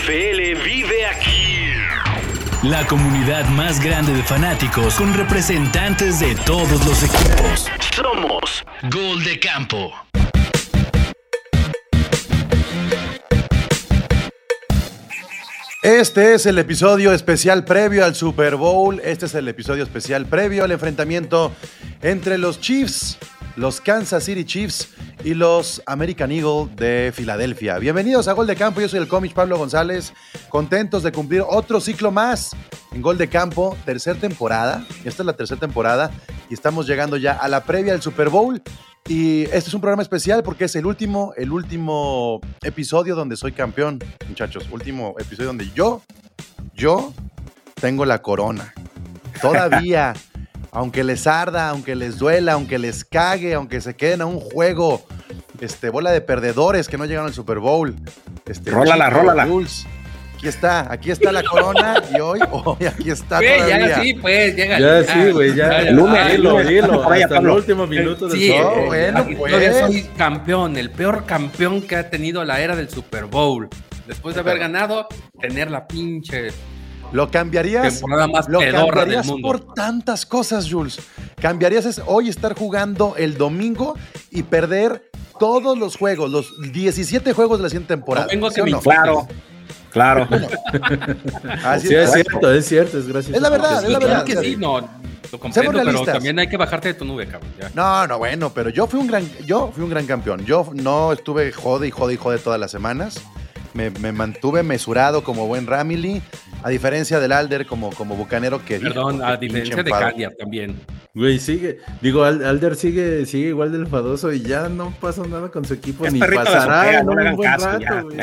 NFL vive aquí. La comunidad más grande de fanáticos con representantes de todos los equipos. Somos Gol de Campo. Este es el episodio especial previo al Super Bowl. Este es el episodio especial previo al enfrentamiento entre los Chiefs, los Kansas City Chiefs y los American Eagle de Filadelfia. Bienvenidos a Gol de Campo. Yo soy el cómic Pablo González. Contentos de cumplir otro ciclo más en Gol de Campo, tercera temporada. Esta es la tercera temporada y estamos llegando ya a la previa del Super Bowl. Y este es un programa especial porque es el último, el último episodio donde soy campeón, muchachos. Último episodio donde yo, yo tengo la corona. Todavía, aunque les arda, aunque les duela, aunque les cague, aunque se queden a un juego, este, bola de perdedores que no llegaron al Super Bowl. Este, Rólala, rólala. Bulls. Aquí está, aquí está la corona y hoy, hoy aquí está Güey, todavía. ya sí, pues, llega. Ya, sí, güey, ya. El lunes, por ahí, hasta el último minuto del Sí, Super Bowl. bueno, pues. todavía soy campeón, el peor campeón que ha tenido la era del Super Bowl. Después de haber ganado, tener la pinche Lo cambiarías, más lo del cambiarías mundo. por tantas cosas, Jules. Cambiarías es hoy estar jugando el domingo y perder todos los juegos, los 17 juegos de la siguiente temporada. No vengo a ¿sí que o me no? Claro, claro. Así Sí, es es. cierto, es cierto, es gracioso. Es la verdad, es la Claro verdad. que sí, no, lo comprendo, pero también hay que bajarte de tu nube, cabrón. ya. No, no, bueno, pero yo fui un gran, yo fui un gran campeón. Yo no estuve jode y jode y jode todas las semanas. Me, me mantuve mesurado como buen Ramily, a diferencia del Alder como, como bucanero que Perdón, a diferencia de. Candia también. Güey, sigue. Digo, Al- Alder sigue, sigue igual de enfadoso y ya no pasa nada con su equipo, Es ni pasará no un buen caso, rato, ya, güey.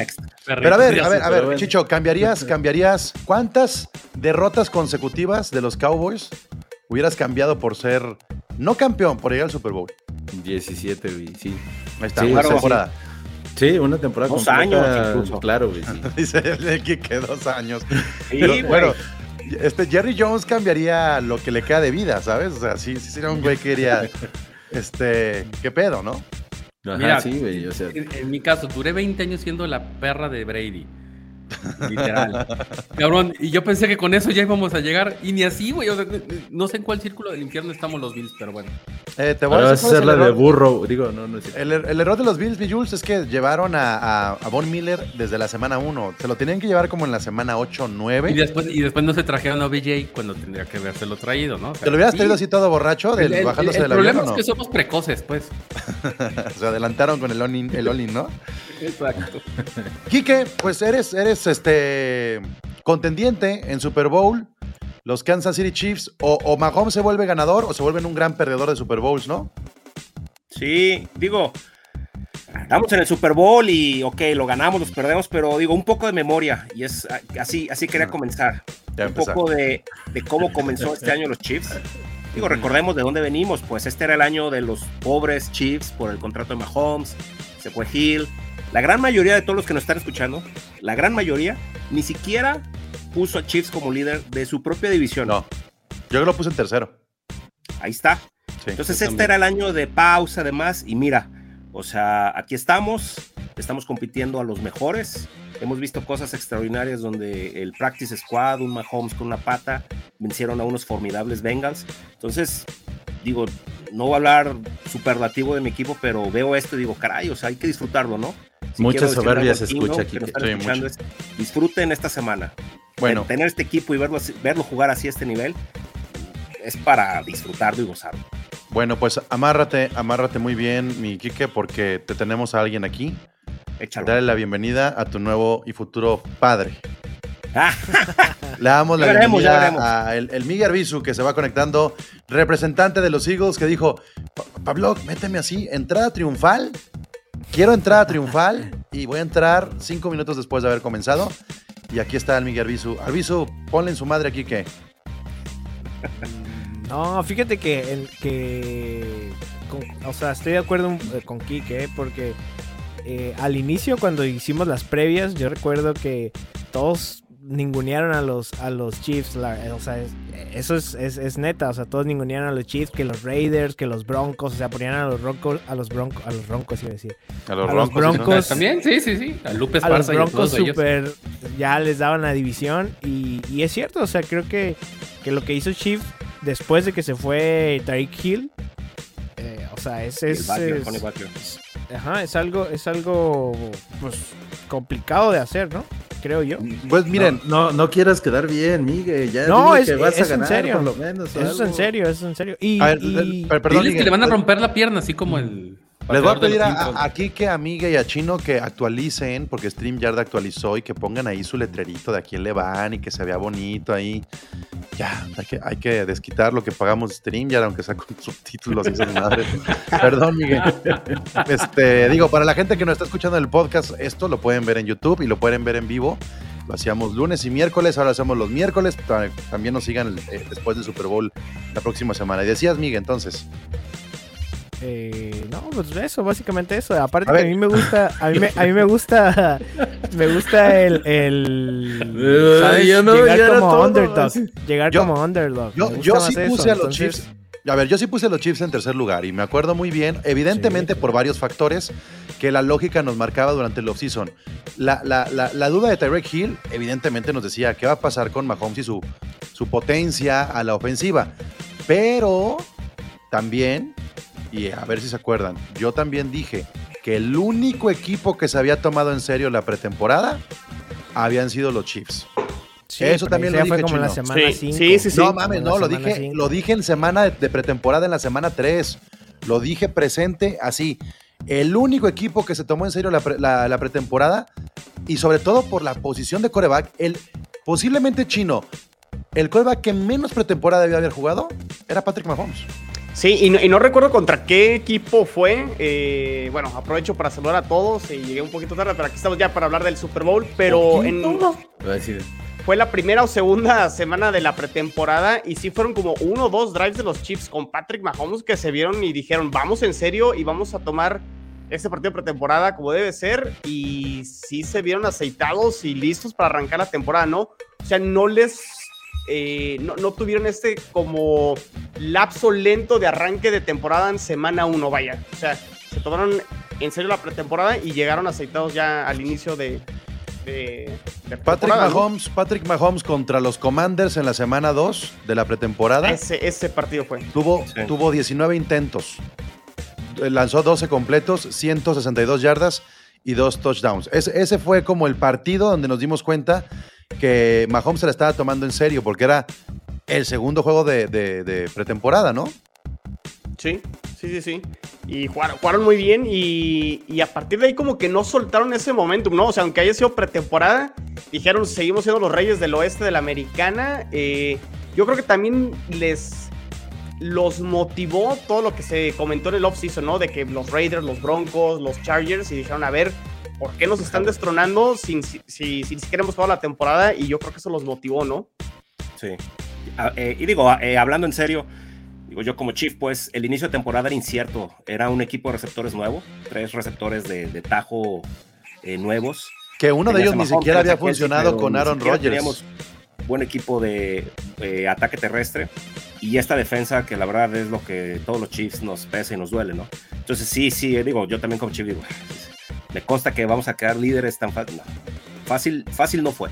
Pero a ver, a ver, a ver, bueno. Chicho, ¿cambiarías, cambiarías cuántas derrotas consecutivas de los Cowboys hubieras cambiado por ser no campeón, por llegar al Super Bowl? 17, güey, sí. Ahí está, Sí, una temporada. Sí, una temporada Dos completa, años incluso. Claro, güey, sí. Dice el que dos años. Sí, Pero, güey. bueno, este Jerry Jones cambiaría lo que le queda de vida, ¿sabes? O sea, sí, sí sería un güey que diría, este, ¿qué pedo, no? Ajá, Mira, sí, güey, o sea. En, en mi caso, duré 20 años siendo la perra de Brady. Literal. Cabrón, y yo pensé que con eso ya íbamos a llegar. Y ni así, güey. o sea, no sé en cuál círculo del infierno estamos los Bills, pero bueno. Eh, te voy Ahora a vas a decir hacer la de burro. Digo, no, no es cierto. El, er- el error de los Bills, mi Jules, es que llevaron a, a, a Von Miller desde la semana 1. Se lo tenían que llevar como en la semana 8 o Y 9. después, y después no se trajeron a BJ cuando tendría que habérselo traído, ¿no? O sea, ¿Te lo hubieras sí. traído así todo borracho, del, El, el- bajándose problema es que somos precoces, pues. Se adelantaron con el all-in, el ¿no? Exacto. Quique, pues eres, eres este contendiente en Super Bowl. Los Kansas City Chiefs, o, o Mahomes se vuelve ganador o se vuelven un gran perdedor de Super Bowls, ¿no? Sí, digo, estamos en el Super Bowl y, ok, lo ganamos, los perdemos, pero digo, un poco de memoria, y es así, así quería comenzar. Ya un empezar. poco de, de cómo comenzó este año los Chiefs. Digo, recordemos de dónde venimos, pues este era el año de los pobres Chiefs por el contrato de Mahomes, se fue Hill. La gran mayoría de todos los que nos están escuchando, la gran mayoría, ni siquiera puso a Chiefs como líder de su propia división. No. Yo lo puse en tercero. Ahí está. Sí. Entonces este también. era el año de pausa además y mira, o sea, aquí estamos, estamos compitiendo a los mejores. Hemos visto cosas extraordinarias donde el practice squad, un Mahomes con una pata, vencieron a unos formidables Bengals. Entonces, digo, no voy a hablar superlativo de mi equipo, pero veo esto y digo, caray, o sea, hay que disfrutarlo, ¿no? Si Mucha soberbia se escucha aquí, es, disfruten esta semana. Bueno, Tener este equipo y verlo, así- verlo jugar así a este nivel es para disfrutarlo y gozarlo. bueno, pues amárrate, amárrate muy bien, mi Quique, porque te tenemos a alguien aquí. Échalo. Dale la bienvenida a tu nuevo y futuro padre. Ah, Le damos la Ya veremos, ya bienvenida a el, el Miguel Arbizu, que se va conectando, representante de los Eagles, que dijo, "Pa- Pablo, méteme así, entrada triunfal. Quiero entrada triunfal y voy a entrar cinco minutos después de haber comenzado. Y aquí está el Miguel Arbizu. Arbizu, ponle en su madre aquí que... No, fíjate que, que o sea, estoy de acuerdo eh, con Kike, eh, porque eh, al inicio cuando hicimos las previas, yo recuerdo que todos ningunearon a los, a los Chiefs. la- o sea, es- eso es, es, es neta. O sea, todos ningunearon a los Chiefs, que los Raiders, que los Broncos. O sea, ponían a los Broncos, a los Broncos, a los Broncos, iba a decir. A los a los Broncos. También, sí, sí, sí. A Lupe A los Esparza y a Broncos super ya les daban la división y, y es cierto, o sea, creo que, que lo que hizo Chiefs después de que se fue Tariq Hill, eh, o sea, es, El es, Butler. Ajá, es algo, es algo pues complicado de hacer, ¿no? Creo yo. Pues miren, No, no, no quieras quedar bien, Miguel. Ya No, es- que vas es a en ganar serio. por lo menos. Eso es en serio, eso es en serio. Y, a ver, y- per- perdón, Diles que Miguel, le van a romper la pierna, así como el. Les voy a pedir a- a- aquí que a Migue y a Chino que actualicen, porque StreamYard actualizó y que pongan ahí su letrerito de a quién le van y que se vea bonito ahí. Ya, hay que, hay que desquitar lo que pagamos StreamYard, aunque sea con subtítulos y esas madres. Perdón, Miguel. Este, digo, para la gente que nos está escuchando en el podcast, esto lo pueden ver en YouTube y lo pueden ver en vivo. Lo hacíamos lunes y miércoles, ahora hacemos los miércoles. Ta- También nos sigan eh, después del Super Bowl la próxima semana. Y decías, Miguel, entonces. Eh, no, pues eso, básicamente eso. Aparte A que a mí me gusta, a mí me, a mí me gusta, me gusta el, el Eh, ¿sabes? ya no, llegar como todo, underdog, llegar Yo- como underdog. Yo, yo sí eso, puse a los entonces- Chiefs. A ver, yo sí puse a los Chiefs en tercer lugar y me acuerdo muy bien, evidentemente Sí. por varios factores que la lógica nos marcaba durante el offseason. La, la, la, la duda de Tyreek Hill, evidentemente nos decía qué va a pasar con Mahomes y su, su potencia a la ofensiva. Pero también, y a ver si se acuerdan, yo también dije que el único equipo que se había tomado en serio la pretemporada habían sido los Chiefs. Sí, Eso también lo fue dije, como en la Chino. semana Sí, 5. sí, sí, sí. No mames, no, lo dije, cinco. lo dije en semana de, de pretemporada en la semana 3. Lo dije presente así. El único equipo que se tomó en serio la, pre- la- la pretemporada y sobre todo por la posición de coreback, el posiblemente chino, el coreback que menos pretemporada debía haber jugado era Patrick Mahomes. Sí, y no, y no recuerdo contra qué equipo fue. eh, bueno, aprovecho para saludar a todos y llegué un poquito tarde, pero aquí estamos ya para hablar del Super Bowl. Pero en, fue la primera o segunda semana de la pretemporada y sí fueron como uno o dos drives de los Chiefs con Patrick Mahomes que se vieron y dijeron, vamos en serio y vamos a tomar este partido de pretemporada como debe ser y sí se vieron aceitados y listos para arrancar la temporada, ¿no? O sea, no les... eh, no, no tuvieron este como lapso lento de arranque de temporada en semana uno, vaya. O sea, se tomaron en serio la pretemporada y llegaron aceitados ya al inicio de... de- de Patrick. Mahomes, Patrick Mahomes contra los Commanders en la semana 2 de la pretemporada. Ese, ese partido fue. Tuvo, Sí. tuvo 19 intentos. Eh, Lanzó 12 completos, 162 yardas y dos touchdowns. Ese, ese fue como el partido donde nos dimos cuenta que Mahomes se la estaba tomando en serio, porque era el segundo juego de, pretemporada, ¿no? Sí, sí, sí, sí. Y jugaron, jugaron muy bien y, y a partir de ahí como que no soltaron ese momentum, ¿no? O sea, aunque haya sido pretemporada, dijeron, seguimos siendo los reyes del oeste de la americana. Eh, yo creo que también les los motivó todo lo que se comentó en el offseason, ¿no? De que los Raiders, los Broncos, los Chargers, y dijeron, a ver, ¿por qué nos están destronando sin, si, si, si siquiera hemos jugado la temporada? Y yo creo que eso los motivó, ¿no? Sí. Ah, eh, y digo, ah, eh, hablando en serio, digo yo como Chief, pues el inicio de temporada era incierto. Era un equipo de receptores nuevo, tres receptores de, de tajo eh, nuevos. Que uno de ellos ni Mahomes, siquiera había funcionado con Aaron Rodgers. Teníamos buen equipo de eh, ataque terrestre y esta defensa que la verdad es lo que todos los Chiefs nos pesa y nos duele, ¿no? Entonces sí, sí, digo, yo también como Chief digo, me consta que vamos a quedar líderes tan fácil. Fácil, fácil no fue.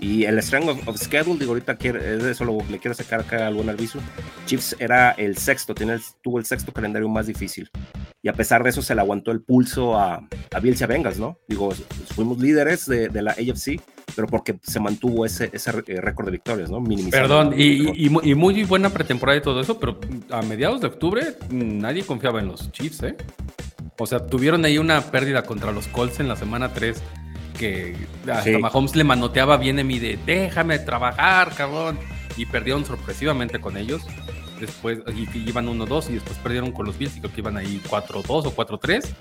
Y el strength of, schedule, digo, ahorita quiere, es eso lo, le quiero sacar acá al buen aviso. Chiefs era el sexto, tuvo el sexto calendario más difícil. Y a pesar de eso se le aguantó el pulso a, a Bills Bengals, ¿no? Digo, fuimos líderes de, la AFC, pero porque se mantuvo ese, ese eh, récord de victorias, ¿no? Minimizando. Perdón, y, y muy buena pretemporada y todo eso, pero a mediados de octubre mm, nadie confiaba en los Chiefs, ¿eh? O sea, tuvieron ahí una pérdida contra los Colts en la semana 3 que hasta Sí. Mahomes le manoteaba bien a mí de déjame trabajar, cabrón. Y perdieron sorpresivamente con ellos. Después, y que iban 1-2 y después perdieron con los Bills y creo que iban ahí 4-2 o 4-3.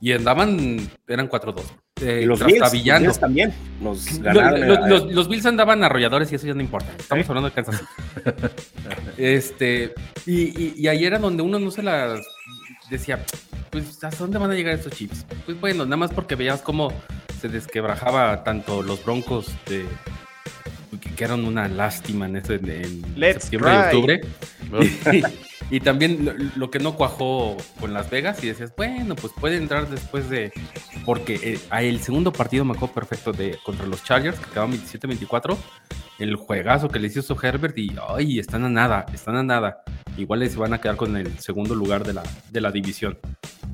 Y andaban, eran 4-2. eh, Y los Bills, los también nos Lo- ganaron. lo- eh, los, los Bills andaban arrolladores y eso ya no importa. Estamos hablando de Kansas City. este, y, y, y ahí era donde uno no se las decía, pues, ¿hasta dónde van a llegar estos chips? Pues bueno, nada más porque veías cómo se desquebrajaba tanto los Broncos de, eran una lástima en, este, en septiembre y octubre. Y, y también lo, lo que no cuajó con Las Vegas y decías, bueno, pues puede entrar después de... Porque eh, el segundo partido me acuerdo perfecto de contra los Chargers, que acababan 27-24, el juegazo que les hizo Herbert y, ay, están a nada, están a nada. Igual se van a quedar con el segundo lugar de la, de la división.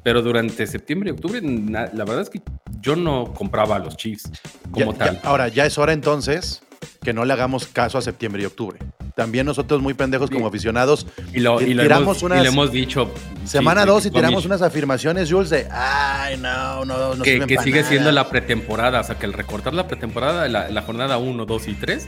Pero durante septiembre y octubre, na- la verdad es que yo no compraba a los Chiefs como Ya- tal. ya- ahora, ya es hora entonces que no le hagamos caso a septiembre y octubre. También nosotros muy pendejos como aficionados. Y lo, y lo tiramos hemos, y unas- le hemos dicho. Semana sí, 2 y con tiramos unas afirmaciones, Jules, de ay, no, no, no que, que sigue nada". siendo la pretemporada. O sea, que el recortar la pretemporada, la, la jornada 1, 2 y 3,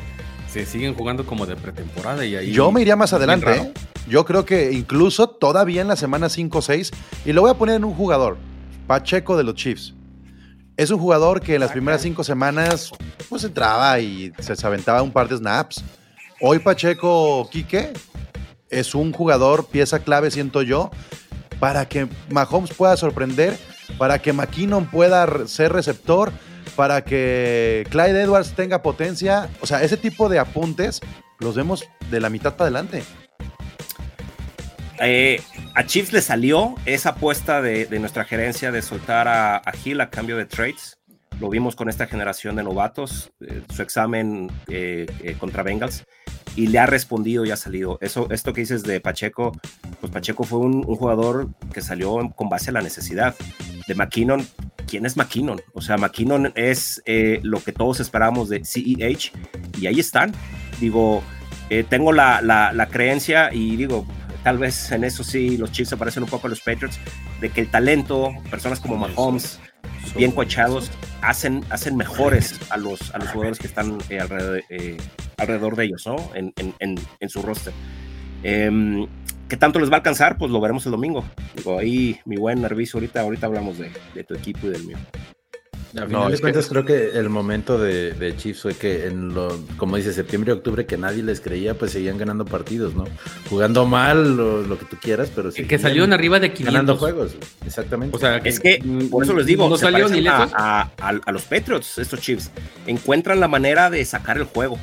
se siguen jugando como de pretemporada. Y ahí, Yo me iría más adelante. ¿eh? Yo creo que incluso todavía en la semana 5 o 6, y lo voy a poner en un jugador, Pacheco de los Chiefs. Es un jugador que en las primeras cinco semanas pues entraba y se, aventaba un par de snaps. Hoy Pacheco Quique es un jugador, pieza clave, siento yo, para que Mahomes pueda sorprender, para que McKinnon pueda ser receptor, para que Clyde Edwards tenga potencia. O sea, ese tipo de apuntes los vemos de la mitad para adelante. Eh, a Chiefs le salió esa apuesta de, nuestra gerencia de soltar a, a a cambio de trades. Lo vimos con esta generación de novatos, eh, su examen eh, contra Bengals, y le ha respondido y ha salido. Eso, esto que dices de Pacheco, pues Pacheco fue un, un jugador que salió con base a la necesidad. De McKinnon, ¿quién es McKinnon? O sea, McKinnon es eh, lo que todos esperamos de CEH, y ahí están. Digo, eh, tengo la, la, la creencia y digo, tal vez en eso sí los Chiefs se parecen un poco a los Patriots, de que el talento, personas como Mahomes, bien coachados, hacen, hacen mejores a los, a los jugadores que están eh, alrededor, eh, alrededor de ellos, ¿no? En, en, en, en su roster. ¿Qué tanto les va a alcanzar? Pues lo veremos el domingo. Digo, ahí mi buen Nerviso, ahorita, ahorita hablamos de, de tu equipo y del mío. A No, final es de que- cuentas, creo que el momento de, de Chiefs fue que en lo, como dice, septiembre y octubre, que nadie les creía, pues seguían ganando partidos, ¿no? Jugando mal, lo, lo que tú quieras, pero Que, seguían que salieron arriba de 500. ganando juegos. Exactamente. O sea, Es que, por eso les digo, no salieron ni lejos. a- a- a los Patriots, estos Chiefs. Encuentran la manera de sacar el juego,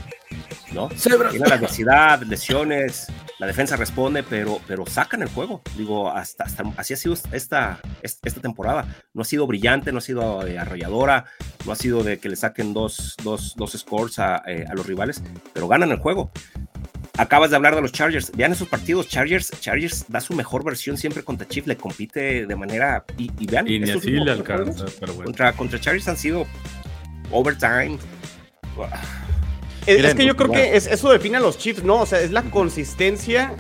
¿no? Tienen la adversidad, lesiones, la defensa responde, pero, pero sacan el juego. Digo, hasta, hasta así ha sido esta, esta temporada. No ha sido brillante, no ha sido eh, arrolladora, no ha sido de que le saquen dos, dos, dos scores a, eh, a los rivales, pero ganan el juego. Acabas de hablar de los Chargers. Vean esos partidos. Chargers, Chargers da su mejor versión siempre contra Chiefs, le compite de manera. Y, y vean, Y ni estos así le últimos alcanza, juegos pero bueno. Contra, contra Chargers han sido overtime. Es, que yo creo que es- eso define a los Chiefs, ¿no? O sea, es la consistencia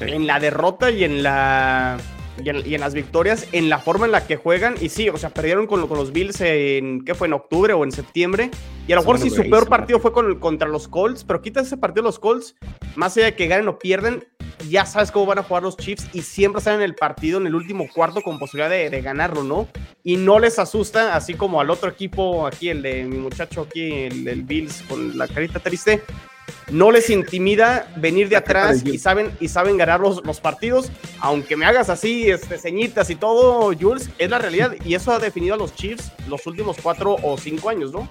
en la derrota y en la. Y en, y en las victorias, en la forma en la que juegan. Y sí, o sea, perdieron con, con los Bills en. ¿Qué fue? En octubre o en septiembre. Y a lo mejor sí, su peor partido fue con- contra los Colts. Pero quitas ese partido los Colts, más allá de que ganen o pierden, ya sabes cómo van a jugar los Chiefs. Y siempre salen en el partido en el último cuarto con posibilidad de, de ganarlo, ¿no? Y no les asusta, así como al otro equipo, aquí, el de mi muchacho, aquí, el, el Bills, con la carita triste no les intimida venir de atrás y saben, y saben ganar los, los partidos. Aunque me hagas así, este, ceñitas y todo, Jules, es la realidad. Y eso ha definido a los Chiefs los últimos cuatro o cinco años, ¿no?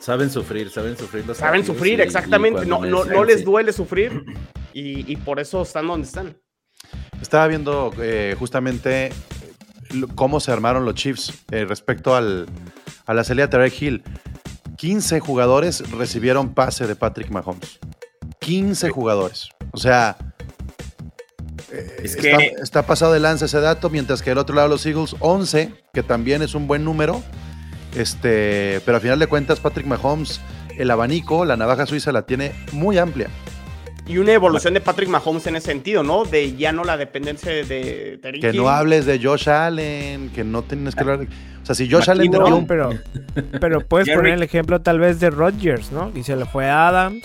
saben sufrir, saben sufrir los Saben sufrir, y- y exactamente. No, cuando no, les- no les duele sufrir. Y, y por eso están donde están. Estaba viendo eh, justamente eh, cómo se armaron los Chiefs eh, respecto al, a la salida de Tarek Hill. 15 jugadores recibieron pase de Patrick Mahomes. 15 jugadores. O sea, eh, Es está, que- está pasado de lanza ese dato, mientras que del otro lado los Eagles, 11, que también es un buen número. Este, pero al final de cuentas, Patrick Mahomes, el abanico, la navaja suiza la tiene muy amplia. Y una evolución de Patrick Mahomes en ese sentido, ¿no? De ya no la dependencia de Que no hables de Josh Allen, que no tienes que hablar. de- O sea, si Josh Allen No, un pero, pero puedes Jerry. poner el ejemplo tal vez de Rodgers, ¿no? Y se le fue a Adams.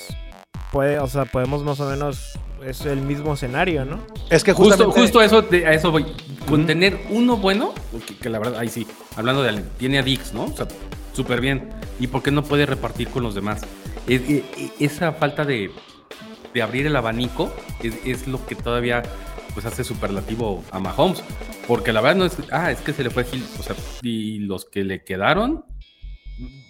Puede, o sea, podemos más o menos. Es el mismo escenario, ¿no? Es que Justo, justamente, justo eso, de- a eso voy. Con tener uno bueno, que, que la verdad, ahí sí, hablando de Allen, tiene a Dix, ¿no? O sea, súper bien. ¿Y por qué no puede repartir con los demás? Es- esa falta de, de abrir el abanico es, es lo que todavía pues hace superlativo a Mahomes. Porque la verdad no es, ah, es que se le fue. O sea, y los que le quedaron,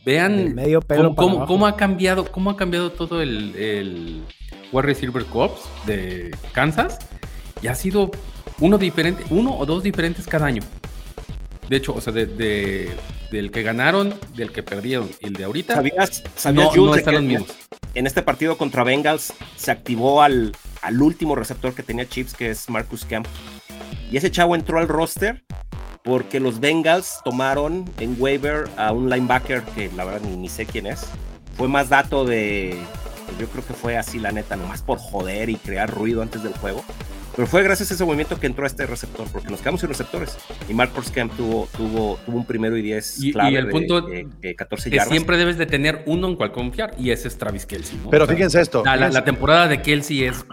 vean medio pelo cómo, cómo- ha cambiado, cómo ha cambiado todo el, el Wide Receiver Corps de Kansas. Y ha sido uno diferente, uno o dos diferentes cada año. De hecho, o sea, de, de- del que ganaron, del que perdieron y el de ahorita, ¿Sabías, sabías no, están los mismos. en este partido contra Bengals se activó al, al último receptor que tenía Chips, que es Marcus Kemp? Y ese chavo entró al roster porque los Bengals tomaron en waiver a un linebacker que la verdad ni, ni sé quién es. Fue más dato de. yo creo que fue así, la neta, nomás por joder y crear ruido antes del juego. Pero fue gracias a ese movimiento que entró este receptor, porque nos quedamos sin receptores. Y Marcus Kemp tuvo, tuvo, tuvo un primero y 10 Y- y clave el de- punto de, de 14 Que yardas. siempre debes de tener uno en cual confiar y ese es Travis Kelsey. ¿no? Pero O sea, fíjense esto. La, la- fíjense- la temporada de Kelsey es.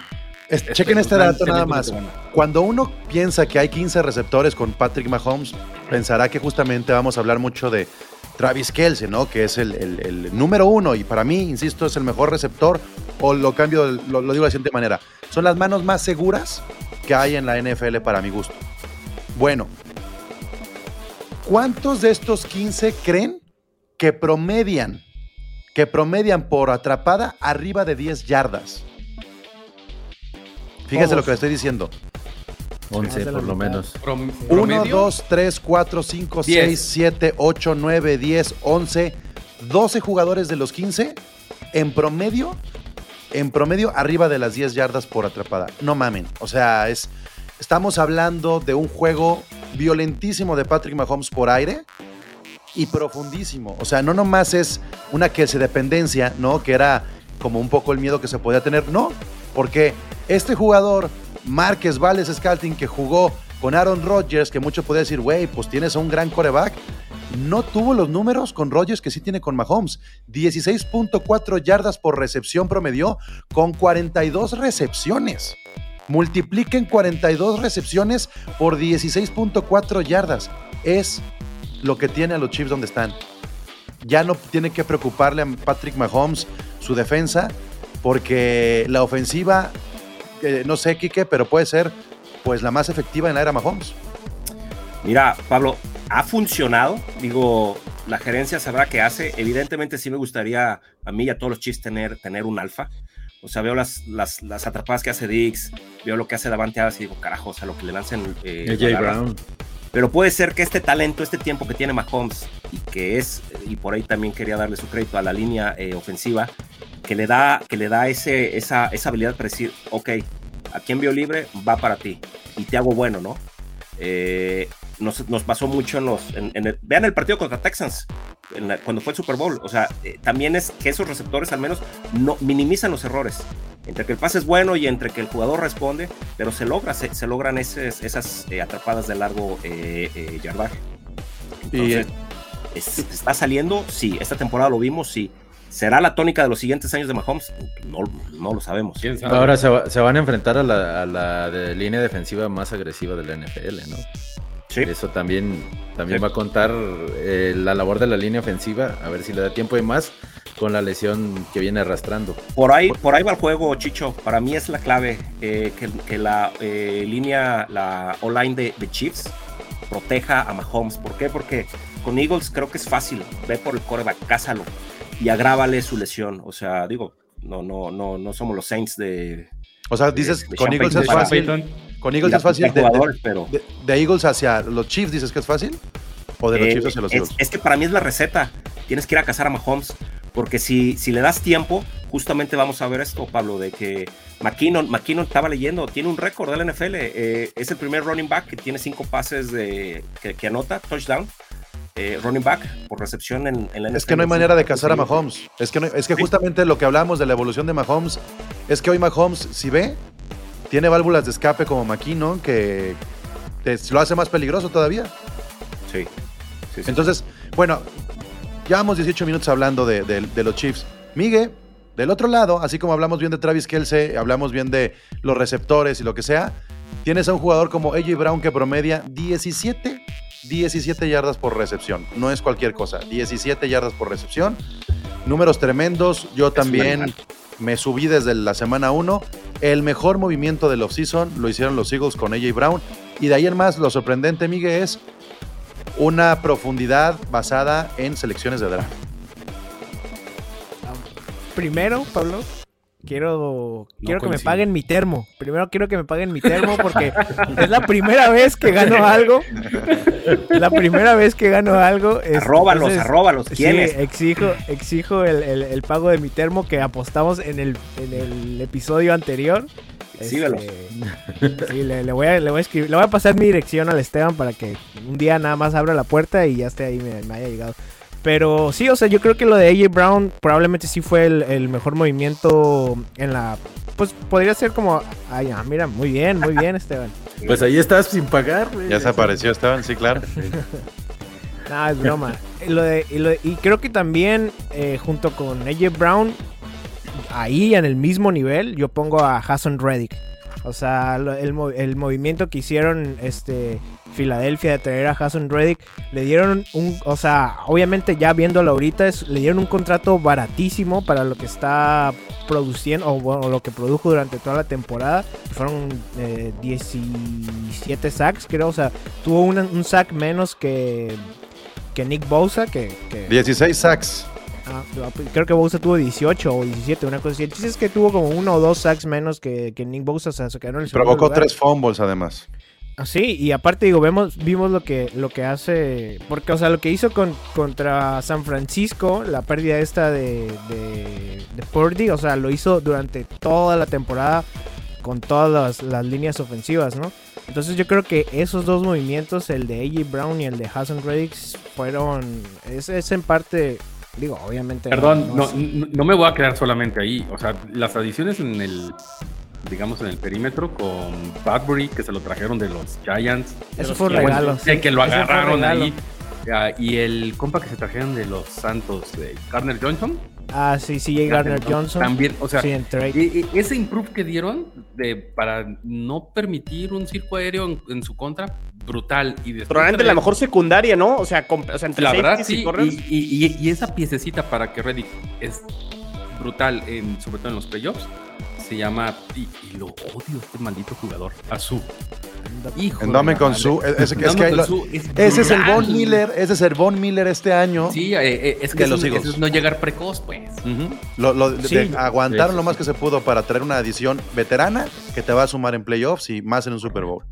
es- chequen este dato nada más. Cuando uno piensa que hay 15 receptores con Patrick Mahomes, pensará que justamente vamos a hablar mucho de Travis Kelsey, ¿no? Que es el, el- el número uno y para mí, insisto, es el mejor receptor. O lo cambio, lo, lo digo de la siguiente manera. Son las manos más seguras que hay en la NFL para mi gusto. Bueno, ¿cuántos de estos 15 creen que promedian, que promedian por atrapada arriba de 10 yardas? Fíjense Todos. lo que le estoy diciendo. 11 Más de la por lo menos. Prom- 1, promedio, 2, 3, 4, 5, Diez. 6, 7, 8, 9, 10, 11, 12 jugadores de los 15 en promedio, en promedio arriba de las 10 yardas por atrapada. No mamen. O sea, es, estamos hablando de un juego violentísimo de Patrick Mahomes por aire y profundísimo. O sea, no nomás es una que se dependencia, ¿no? Que era como un poco el miedo que se podía tener. No, porque este jugador, Márquez Vales Scalting, que jugó con Aaron Rodgers, que mucho podía decir, güey, pues tienes un gran coreback, no tuvo los números con Rodgers que sí tiene con Mahomes. 16.4 yardas por recepción promedió con 42 recepciones. Multipliquen 42 recepciones por 16.4 yardas. Es lo que tiene a los Chiefs donde están. Ya no tiene que preocuparle a Patrick Mahomes su defensa, porque la ofensiva, eh, no sé, Quique, pero puede ser pues la más efectiva en la era Mahomes. Mira, Pablo, ha funcionado. Digo, la gerencia sabrá qué hace. Evidentemente, sí me gustaría a mí y a todos los Chiefs tener, tener un alfa. O sea, veo las, las, las atrapadas que hace Dix, veo lo que hace Davante Adams y digo, carajo, o sea, lo que le lancen. eh, AJ. Brown. Pero puede ser que este talento, este tiempo que tiene Mahomes y que es, y por ahí también quería darle su crédito a la línea eh, ofensiva, que le da, que le da ese, esa, esa habilidad para decir, ok, aquí en Bio Libre va para ti y te hago bueno, ¿no? Eh, nos, nos pasó mucho en los. en- en el- vean el partido contra Texans, en la- cuando fue el Super Bowl. O sea, eh, también es que esos receptores al menos no minimizan los errores. Entre que el pase es bueno y entre que el jugador responde, pero se logra, se, se logran esas, esas eh, atrapadas de largo eh, eh, yardaje. Y, Entonces, es- ¿está saliendo? Sí. Esta temporada lo vimos, sí. ¿Será la tónica de los siguientes años de Mahomes? No, no lo sabemos. Ahora se, va- se van a enfrentar a la, a la de línea defensiva más agresiva de la NFL, ¿no? Sí. Eso también, también Sí. va a contar eh, la labor de la línea ofensiva, a ver si le da tiempo y más con la lesión que viene arrastrando. Por ahí, por ahí va el juego, Chicho. Para mí es la clave eh, que, que la eh, línea, la online de, de Chiefs proteja a Mahomes. ¿Por qué? Porque con Eagles creo que es fácil. Ve por el coreback, cásalo y agrávale su lesión. O sea, digo, no, no, no, no somos los Saints de. O sea, dices, de con Eagles es fácil. Payton. Con Eagles es fácil. De, de- jugador, pero de- de Eagles hacia los Chiefs, dices que es fácil. O de los Eh, Chiefs hacia los es, Eagles. es que para mí es la receta. Tienes que ir a cazar a Mahomes. Porque si, si le das tiempo, justamente vamos a ver esto, Pablo, de que McKinnon, McKinnon estaba leyendo, tiene un récord del NFL. eh, es el primer running back que tiene cinco pases de, que, que anota, touchdown. eh, running back por recepción en, en la NFL. Es que no hay manera de cazar a Mahomes. Es que, no- es que justamente lo que hablamos de la evolución de Mahomes es que hoy Mahomes, si ve, tiene válvulas de escape como McKinnon que lo hace más peligroso todavía. Sí, sí, sí. Entonces, bueno, llevamos 18 minutos hablando de, de- de los Chiefs. Migue, del otro lado, así como hablamos bien de Travis Kelsey, hablamos bien de los receptores y lo que sea, tienes a un jugador como AJ Brown que promedia 17, 17 yardas por recepción. No es cualquier cosa, 17 yardas por recepción. Números tremendos. Yo también me subí desde la semana 1. El mejor movimiento del offseason lo hicieron los Eagles con AJ Brown. Y de ahí en más, lo sorprendente, Miguel, es una profundidad basada en selecciones de draft. Primero, Pablo, quiero, quiero que me paguen mi termo. Primero quiero que me paguen mi termo porque es la primera vez que gano algo. La primera vez que gano algo. es- Arróbalos, entonces, arróbalos. Exijo, exijo el, el- el pago de mi termo que apostamos en el, en el episodio anterior. Este, sí, le, le voy a, le voy a escribir, le voy a pasar mi dirección al Esteban para que un día nada más abra la puerta y ya esté ahí, me, me haya llegado. Pero sí, o sea, yo creo que lo de AJ Brown probablemente sí fue el, el mejor movimiento en la... Pues podría ser como... Ay, ah, mira, muy bien, muy bien, Esteban. Pues ahí estás sin pagar, güey. Ya se apareció Esteban, sí, claro. No, es broma. Y lo de- y, lo de- y creo que también eh, junto con AJ Brown, ahí en el mismo nivel, yo pongo a Hassan Reddick. O sea, el, el movimiento que hicieron este Filadelfia de traer a Hassan Reddick, le dieron un, o sea, obviamente ya viéndolo ahorita, es- le dieron un contrato baratísimo para lo que está produciendo, o bueno, lo que produjo durante toda la temporada. Fueron eh, 17 sacks, creo, o sea, tuvo una- un sack menos que, que Nick Bosa, que, que- 16 sacks. Ah, creo que Bosa tuvo 18 o 17, una cosa así. El chiste es que tuvo como uno o dos sacks menos que, que Nick Bosa, o sea, se quedaron en el segundo Provocó lugar. tres fumbles además. Ah, Sí, y aparte digo, vemos, vimos lo que, lo que hace, porque o sea, lo que hizo con, contra San Francisco, la pérdida esta de, de, de Purdy, o sea, lo hizo durante toda la temporada con todas las, las líneas ofensivas, ¿no? Entonces yo creo que esos dos movimientos, el de AJ Brown y el de Hassan Reddick, fueron, es, es en parte, digo, obviamente... Perdón, no, no, no me voy a quedar solamente ahí. O sea, las adiciones en el, digamos, en el perímetro con Badbury, que se lo trajeron de los Giants. Eso fue un bueno, regalo. que- lo agarraron ahí. Ah, y el compa que se trajeron de los Santos, de Garner Johnson. Ah, sí, CJ Gardner Johnson. También, o sea, sí, en trade. ese improve que dieron de, para no permitir un circo aéreo en, en su contra, brutal. Y Probablemente la traer- mejor secundaria, ¿no? O sea, com- o sea entre La verdad, sí. y- y esa piececita para que Reddick es brutal, en, sobre todo en los playoffs, se llama. Y, y lo odio, este maldito jugador. Azul. Hijo. de Endame con su. es- es que- es Endame que con lo- su es ese es el. Von Miller. Ese es el Von Miller este año. Sí, eh, eh, es de que los es no llegar precoz, pues. Ujú. Lo, lo- de- Sí. de- aguantaron Sí, lo más sí. que se pudo para traer una adición veterana que te va a sumar en playoffs y más en un Super Bowl.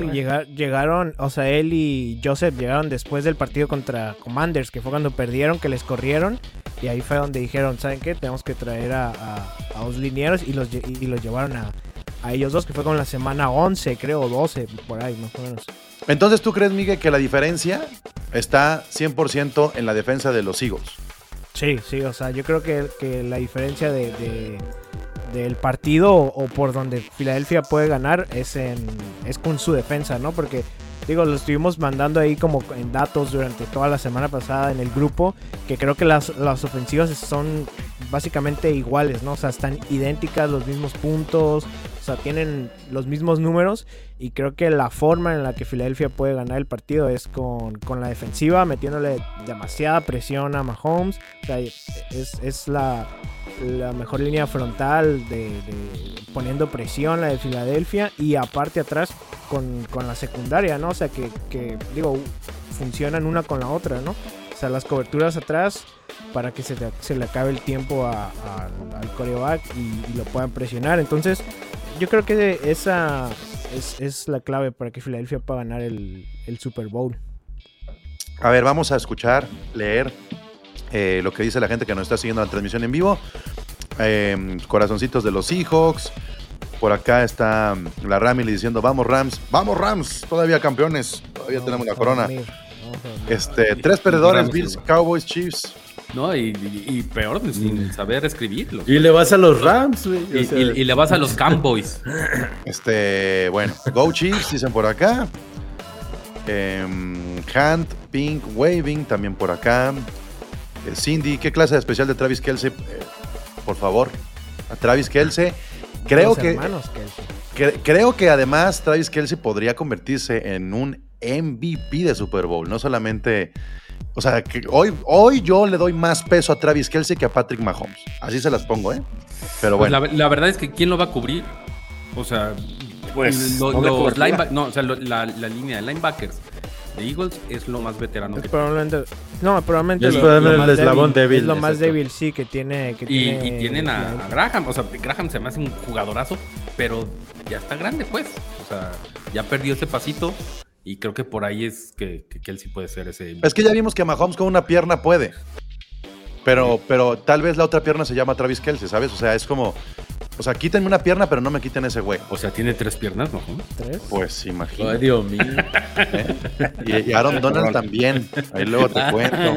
Sí, llegaron, o sea, él y Joseph llegaron después del partido contra Commanders, que fue cuando perdieron, que les corrieron. Y ahí fue donde dijeron, ¿saben qué? Tenemos que traer a, a, a los linieros y los, y los llevaron a, a ellos dos, que fue con la semana 11, creo, o 12, por ahí, más o menos. Entonces, ¿tú crees, Miguel, que la diferencia está 100% en la defensa de los Eagles? Sí, sí, o sea, yo creo que, que la diferencia de, de- del partido o, por donde Filadelfia puede ganar es, en, es con su defensa, ¿no? Porque, digo, lo estuvimos mandando ahí como en datos durante toda la semana pasada en el grupo, que creo que las, las ofensivas son básicamente iguales, ¿no? O sea, están idénticas, los mismos puntos, o sea, tienen los mismos números y creo que la forma en la que Filadelfia puede ganar el partido es con, con la defensiva, metiéndole demasiada presión a Mahomes. O sea, es, es la, la mejor línea frontal de, poniendo presión la de Filadelfia y aparte atrás con, con la secundaria, ¿no? O sea, que, que, digo, funcionan una con la otra, ¿no? O sea, las coberturas atrás para que se, le- se le acabe el tiempo a- a- al coreback y, y lo puedan presionar. Entonces, yo creo que esa es, es la clave para que Filadelfia pueda ganar el, el Super Bowl. A ver, vamos a escuchar, leer eh, lo que dice la gente que nos está siguiendo en la transmisión en vivo. Eh, corazoncitos de los Seahawks. Por acá está la Ramily diciendo, vamos Rams, vamos Rams, todavía campeones, todavía tenemos la corona. Este, tres perdedores, Bills. Cowboys, Chiefs. No, y, y- y peor, pues, sin saber escribirlo. Y le vas a los Rams, güey. o Y, sea, y- y le vas a los Cowboys. Este, bueno, Go Chiefs, dicen por acá. Em, Hand, Pink, Waving, también por acá. Eh, Cindy, ¿qué clase de especial de Travis Kelsey? Eh, por favor, a Travis Kelsey. Creo Los que, hermanos Kelsey. cre- creo que además Travis Kelsey podría convertirse en un MVP de Super Bowl, no solamente. O sea, que hoy, hoy yo le doy más peso a Travis Kelsey que a Patrick Mahomes. Así se las pongo, ¿eh? Pero Pues bueno. la, la verdad es que ¿quién lo va a cubrir? O sea, Pues, lo- doble los cobertura. lineback- no, o sea, lo- la, la línea de linebackers de Eagles es lo más veterano Es que probablemente, no, probablemente Es lo- probablemente el eslabón débil, Es lo más exacto. débil, sí, que tiene. Que Y, tiene y tienen a, a. Graham, o sea, Graham se me hace un jugadorazo, pero ya está grande, pues. O sea, ya perdió ese pasito y creo que por ahí es que, que, que él sí puede ser ese. Es que ya vimos que Mahomes con una pierna puede. Pero, pero tal vez la otra pierna se llama Travis Kelsey, ¿sabes? O sea, es como. O sea, quítenme una pierna, pero no me quiten ese güey. O sea, tiene tres piernas, ¿no? Tres. Pues Ay, imagínate. Dios mío. Y, y Aaron Donald también. Ahí luego te cuento.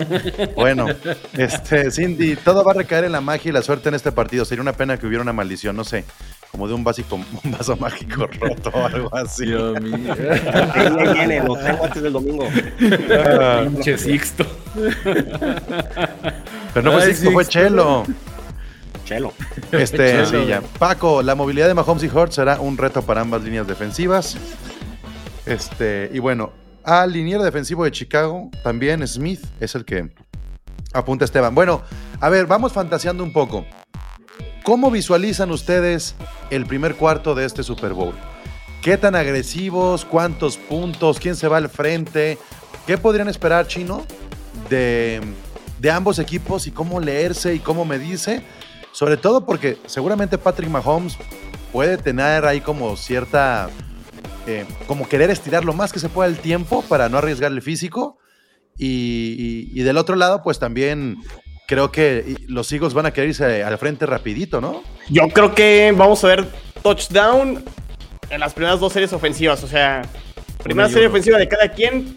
Bueno, este, Cindy, todo va a recaer en la magia y la suerte en este partido. Sería una pena que hubiera una maldición, no sé, como de un, básico, un vaso mágico roto o algo así. Dios mío. Ahí viene, lo tengo antes del domingo. Ah, Pinche Sixto. pero no fue Ay, Sixto, fue. Chelo. Chelo. Este, Chelo, sí, ya. Paco, la movilidad de Mahomes y Hurts será un reto para ambas líneas defensivas. Este, y bueno, al liniero defensivo de Chicago, también Smith es el que apunta Esteban. Bueno, a ver, vamos fantaseando un poco. ¿Cómo visualizan ustedes el primer cuarto de este Super Bowl? ¿Qué tan agresivos? ¿Cuántos puntos? ¿Quién se va al frente? ¿Qué podrían esperar, Chino, de, de ambos equipos y cómo leerse y cómo medirse? Sobre todo porque seguramente Patrick Mahomes puede tener ahí como cierta, eh, como querer estirar lo más que se pueda el tiempo para no arriesgar el físico. Y, del otro lado, pues también creo que los Eagles van a querer irse al frente rapidito, ¿no? Yo creo que vamos a ver touchdown en las primeras dos series ofensivas. O sea, primera serie ofensiva de cada quien,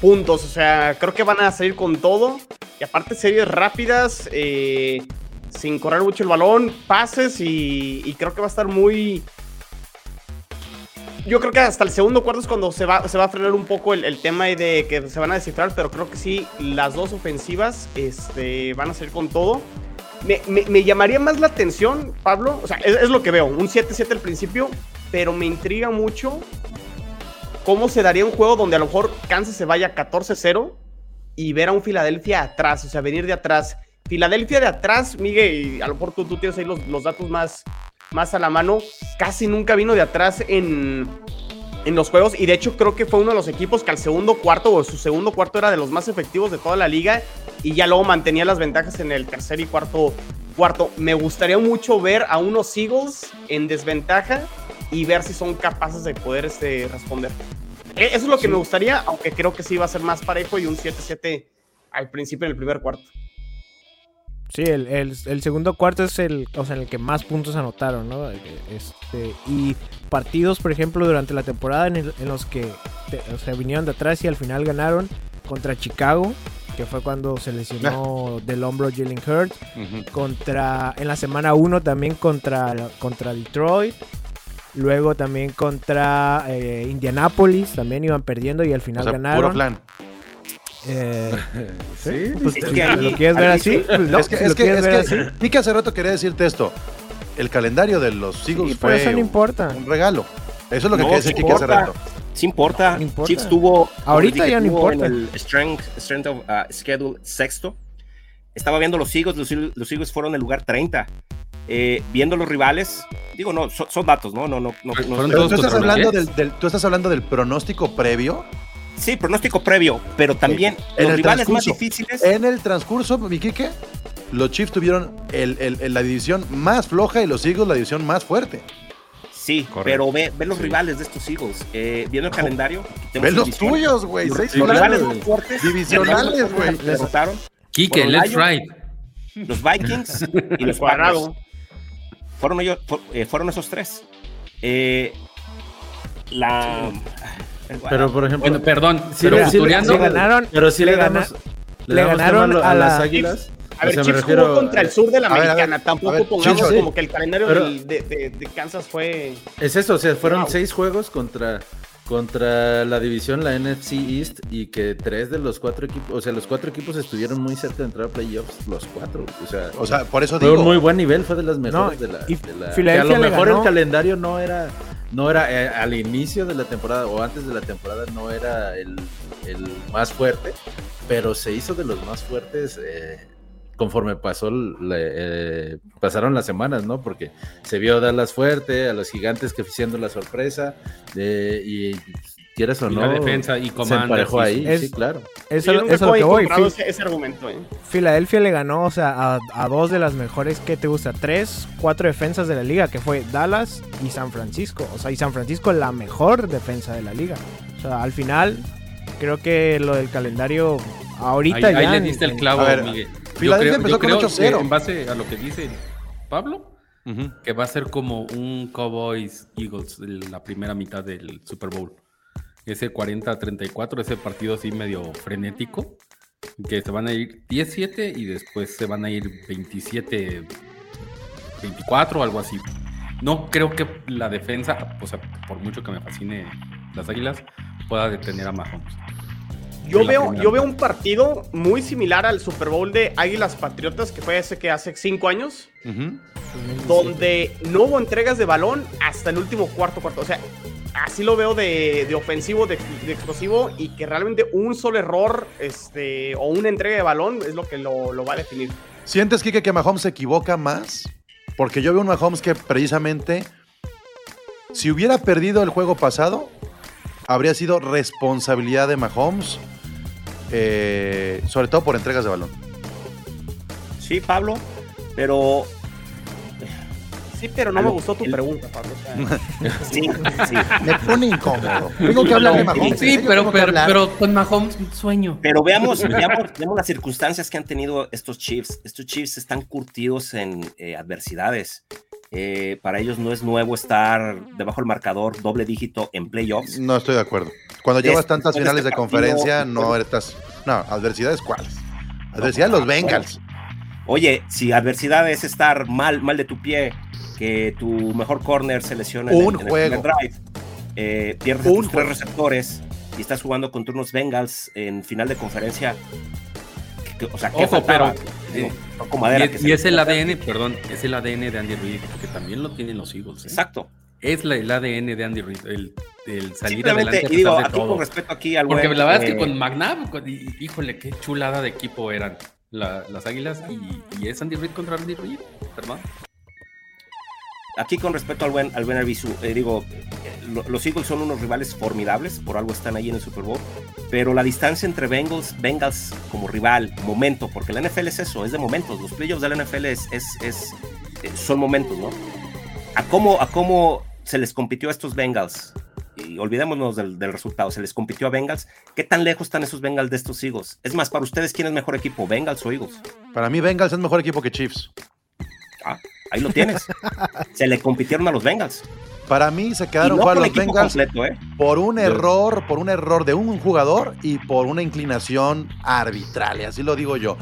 puntos. O sea, creo que van a salir con todo. Y aparte, series rápidas, eh, sin correr mucho el balón, pases y, y creo que va a estar muy. Yo creo que hasta el segundo cuarto es cuando se va, se va a frenar un poco el, tema de que se van a descifrar, pero creo que sí, las dos ofensivas este, van a salir con todo. Me, me- me llamaría más la atención, Pablo. O sea, es, es lo que veo. Un 7-7 al principio. Pero me intriga mucho cómo se daría un juego donde a lo mejor Kansas se vaya 14-0 y ver a un Filadelfia atrás. O sea, venir de atrás. Filadelfia de atrás, Miguel, y a lo mejor tú, tú tienes ahí los, los datos más, más a la mano. Casi nunca vino de atrás en, en los juegos. Y de hecho, creo que fue uno de los equipos que al segundo cuarto o su segundo cuarto era de los más efectivos de toda la liga. Y ya luego mantenía las ventajas en el tercer y cuarto cuarto. Me gustaría mucho ver a unos Eagles en desventaja y ver si son capaces de poder este, responder. E- Eso es lo que me gustaría, aunque creo que sí va a ser más parejo y un 7-7 al principio en el primer cuarto. Sí, el, el- el segundo cuarto es el, o sea, en el que más puntos anotaron, ¿no? Este, y partidos, por ejemplo, durante la temporada en, el- en los que te- o sea, vinieron de atrás y al final ganaron contra Chicago, que fue cuando se lesionó del hombro Jalen Hurts, contra en la semana 1 también contra, contra Detroit. Luego también contra eh, Indianapolis, también iban perdiendo y al O final sea, ganaron. puro plan. Eh, Sí, pues, Es que ahí- ¿Lo quieres ver así? sí. Pues no, es que, es es así. Hace rato quería decirte esto. El calendario de los Eagles Sí, fue eso no un- importa. un regalo. Eso es lo que No, quería decir sí Kike hace rato. Sí importa. No importa. Chiefs tuvo. Ahorita ya no importa. En el strength, strength of uh, schedule sexto. Estaba viendo los Eagles. Los, los Eagles fueron el lugar 30. Eh, viendo los rivales. Digo, no, son, son datos, ¿no? No, no, no. no- Pero todos tú estás, hablando del, del- tú estás hablando del pronóstico previo. Sí, pronóstico previo. Pero también En los rivales más difíciles. En el transcurso, mi Quique, los Chiefs tuvieron el- el- el- la división más floja y los Eagles la división más fuerte. Sí, Correcto. pero ve, ve los Sí. rivales de estos Eagles. Eh, viendo el calendario. Ven los tuyos, güey. Los, seis los rivales más fuertes. Divisionales, güey. Derrotaron Quique, Fueron let's ride. los Vikings y los Cuadrado. Packers. Fueron, ellos, eh, fueron esos tres. Eh, la. Pero por ejemplo, Bueno, perdón, Sí, pero sí le- sí ganaron, pero sí le gana- ganaron a, las la- águilas. A ver, O sea, Chiefs refiero jugó contra el sur de la A ver, a ver, americana. a Tampoco ver, pongamos como que el calendario Pero- de, de- de Kansas fue. Es eso, o sea, fueron Wow. seis juegos contra, contra la división, la NFC East, y que tres de los cuatro equipos, o sea, los cuatro equipos estuvieron muy cerca de entrar a playoffs, los cuatro. O sea, O sea, por eso fue digo. un muy buen nivel, fue de las mejores No, de la. y de la- que a lo mejor ganó. el calendario no era, no era eh, al inicio de la temporada o antes de la temporada no era el, el más fuerte, pero se hizo de los más fuertes. eh, conforme pasó la- eh, pasaron las semanas, ¿no? Porque se vio Dallas fuerte, a los gigantes que siendo la sorpresa, y quieres o Y no, la defensa y se Commanders, emparejó sí, ahí, Es- sí, claro. Eso, nunca eso es lo que voy. ese, ese argumento, ¿eh? Filadelfia le ganó, o sea, a, a dos de las mejores, ¿qué te gusta? Tres, cuatro defensas de la liga, que fue Dallas y San Francisco. O sea, y San Francisco la mejor defensa de la liga. O sea, al final, creo que lo del calendario, ahorita Ahí, ya... ahí le en- diste el en- clavo, A ver, Miguel. Filadelfia empezó con creo 8-0. que En base a lo que dice Pablo, que va a ser como un Cowboys Eagles en la primera mitad del Super Bowl. Ese 40-34, ese partido así medio frenético, que se van a ir 17 y después se van a ir 27-24 o algo así. No creo que la defensa, o sea, por mucho que me fascine las Águilas, pueda detener a Mahomes. Yo veo, yo veo un partido muy similar al Super Bowl de Águilas Patriotas, que fue ese que hace cinco años, donde no hubo entregas de balón hasta el último cuarto cuarto. O sea, así lo veo de, de ofensivo, de, de explosivo, y que realmente un solo error este, o una entrega de balón es lo que lo, lo va a definir. ¿Sientes, Kike, que Mahomes se equivoca más? Porque yo veo un Mahomes que precisamente, si hubiera perdido el juego pasado, habría sido responsabilidad de Mahomes, eh, sobre todo por entregas de balón. Sí, Pablo, pero Sí, pero no me gustó tu el- pregunta, Pablo. sí, sí. Me pone incómodo. Tengo que hablar de Mahomes. Sí, pero, pero, pero con Mahomes, sueño. Pero veamos, veamos, veamos las circunstancias que han tenido estos Chiefs. Estos Chiefs están curtidos en eh, adversidades. Eh, para ellos no es nuevo estar debajo del marcador doble dígito en playoffs. No estoy de acuerdo. Cuando llevas tantas finales de conferencia, no estás. No, adversidades cuáles. Adversidades los Bengals. Oye, si adversidad es estar mal, mal de tu pie, que tu mejor corner se lesiona en, Un el, en el juego. drive, eh, pierdes Un tus tres receptores y estás jugando contra unos Bengals en final de conferencia. O sea, ¿qué Ojo, faltaba? pero, eh, madera Y, es- se y es el ADN, perdón, es el ADN de Andy Reid, que también lo tienen los Eagles. ¿eh? Exacto. Es la, el ADN de Andy Reid, el, el salir adelante a y digo, de todo. con respeto aquí al Porque buen, la verdad es eh, que con McNabb, con- y- híjole, qué chulada de equipo eran la- las Águilas y, y es Andy Reid contra Andy Reid, perdón. Aquí con respeto al buen, al buen Arbizu, eh, digo, lo- los Eagles son unos rivales formidables, por algo están ahí en el Super Bowl, pero la distancia entre Bengals, Bengals como rival, momento, porque la NFL es eso, es de momentos, los playoffs de la NFL es, es, es- eh, son momentos, ¿no? A cómo, a cómo se les compitió a estos Bengals, y olvidémonos del, del resultado, se les compitió a Bengals, ¿qué tan lejos están esos Bengals de estos Eagles? Es más, para ustedes, ¿quién es mejor equipo, Bengals o Eagles? Para mí, Bengals es mejor equipo que Chiefs. Ah, ahí lo tienes. se le compitieron a los Bengals. Para mí, se Y quedaron no los Bengals completo, ¿eh? por un error, por un error de un jugador y por una inclinación arbitraria, así lo digo yo.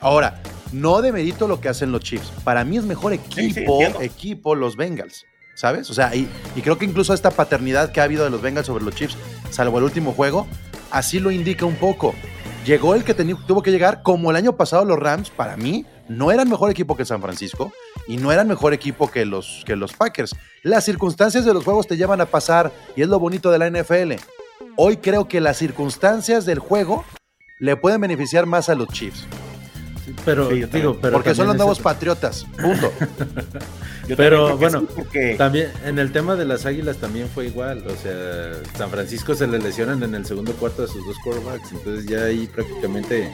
Ahora, no demerito lo que hacen los Chiefs. Para mí es mejor sí, equipo, equipo los Bengals. ¿Sabes? O sea, y, y creo que incluso esta paternidad que ha habido de los Bengals sobre los Chiefs, salvo el último juego, así lo indica un poco. Llegó el que tuvo que llegar, como el año pasado los Rams, para mí, no eran mejor equipo que San Francisco y no eran mejor equipo que los, que los Packers. Las circunstancias de los juegos te llevan a pasar y es lo bonito de la NFL. Hoy creo que las circunstancias del juego le pueden beneficiar más a los Chiefs. Pero, Sí, yo también. digo, pero porque son los nuevos ese- patriotas. Punto. Pero, bueno, sí, porque También en el tema de las águilas también fue igual. O sea, San Francisco se le lesionan en el segundo cuarto de sus dos quarterbacks. Entonces ya ahí prácticamente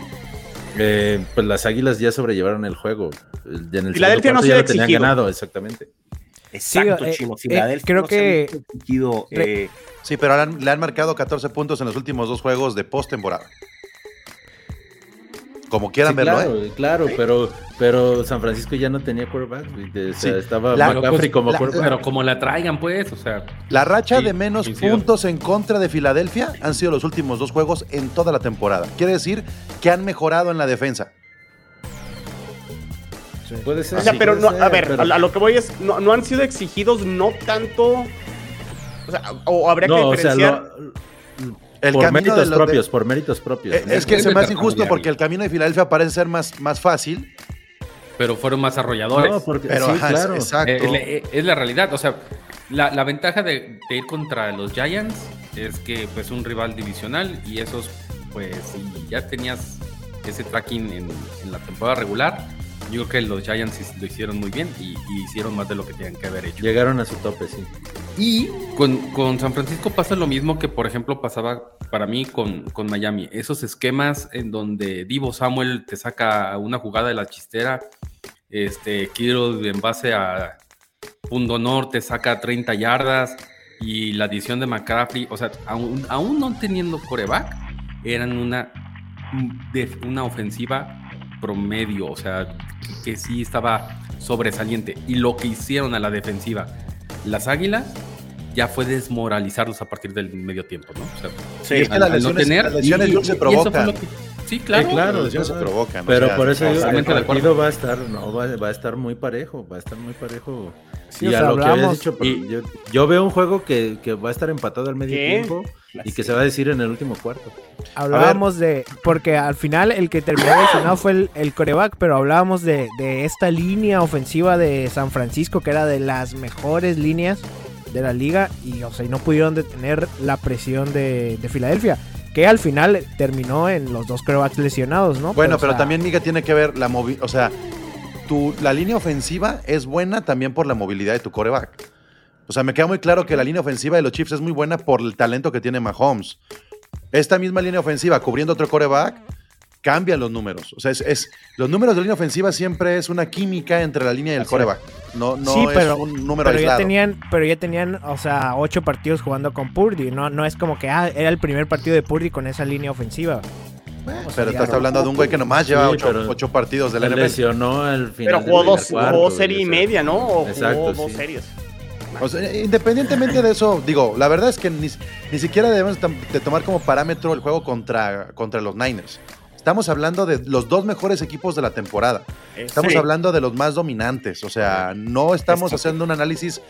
eh, pues las águilas ya sobrellevaron el juego. En el Filadelfia no sido ya lo tenían ganado, exactamente. exacto, eh, Chino. eh, Filadelfia creo no se ha que- visto exigido, eh, Sí, pero le han, le han marcado 14 puntos en los últimos dos juegos de postemporada. Como quieran Sí, verlo, claro, ¿eh? claro, pero, pero San Francisco ya no tenía quarterback. o sea, Sí. estaba La- McCaffrey pues, como la- quarterback. Pero como la traigan, pues, o sea, La racha Sí, de menos puntos en contra de Filadelfia han sido los últimos dos juegos en toda la temporada. Quiere decir que han mejorado en la defensa. Puede ser. O sea, pero no, a ver, pero- a, lo que voy es, no, no han sido exigidos no tanto, o sea, o habría que No, o sea, diferenciar. lo- El por camino méritos de los de- propios, por méritos propios. Eh, es que Es se me hace injusto cambiar. porque el camino de Filadelfia parece ser más, más fácil. pero fueron más arrolladores. No, porque Pero sí, ajá, es- exacto. Eh, la- eh, es la realidad, o sea, la, la ventaja de, de ir contra los Giants es que pues un rival divisional y esos, pues si ya tenías ese tracking en, en la temporada regular, Yo creo que los Giants lo hicieron muy bien y, y hicieron más de lo que tenían que haber hecho. Llegaron a su tope, sí. Y con, con San Francisco pasa lo mismo que, por ejemplo, pasaba para mí con, con Miami. Esos esquemas en donde Divo Samuel te saca una jugada de la chistera, este, Kittle en base a punto norte saca 30 yardas y la adición de McCaffrey, o sea, aún, aún no teniendo coreback, eran una, una ofensiva promedio, o sea, que, que sí estaba sobresaliente. Y lo que hicieron a la defensiva, las Águilas, ya fue desmoralizarlos a partir del medio tiempo, ¿no? O sea, Sí, es que las no tener- las lesiones y- Jules, se y eso fue provocan. lo que- sí, claro. Sí, claro, se provocan. o Pero sea, por eso digo, el partido va a estar, no, va, va a estar muy parejo, va a estar muy parejo. Sí, y a lo que habías dicho, y- yo, yo veo un juego que, que va a estar empatado al medio ¿Qué? tiempo y que se va a decir en el último cuarto. Hablábamos de. Porque al final el que terminó lesionado fue el, el coreback, pero hablábamos de, de esta línea ofensiva de San Francisco, que era de las mejores líneas de la liga, y o sea, y no pudieron detener la presión de, de Filadelfia, que al final terminó en los dos corebacks lesionados, ¿no? Bueno, o pero sea, también, Miga, tiene que ver la movilidad. O sea, tu, la línea ofensiva es buena también por la movilidad de tu coreback. O sea, me queda muy claro que la línea ofensiva de los Chiefs es muy buena por el talento que tiene Mahomes. Esta misma línea ofensiva cubriendo otro coreback cambia los números. O sea, es, es- los números de línea ofensiva siempre es una química entre la línea y el Así coreback. No, no Sí, es pero- un número pero ya tenían, pero ya tenían, o sea, ocho partidos jugando con Purdy. No, no es como que ah, era el primer partido de Purdy con esa línea ofensiva. O sea, Pero estás hablando de un güey que nomás lleva Sí, ocho, ocho partidos de la Se NFL. lesionó al final. Pero del jugó dos, cuarto, jugó serie y media, ¿no? O Exacto, jugó dos sí. series. O sea, independientemente de eso, digo, la verdad es que ni, ni siquiera debemos de tomar como parámetro el juego contra, contra los Niners. Estamos hablando de los dos mejores equipos de la temporada. Estamos Sí. hablando de los más dominantes. O sea, no estamos haciendo un análisis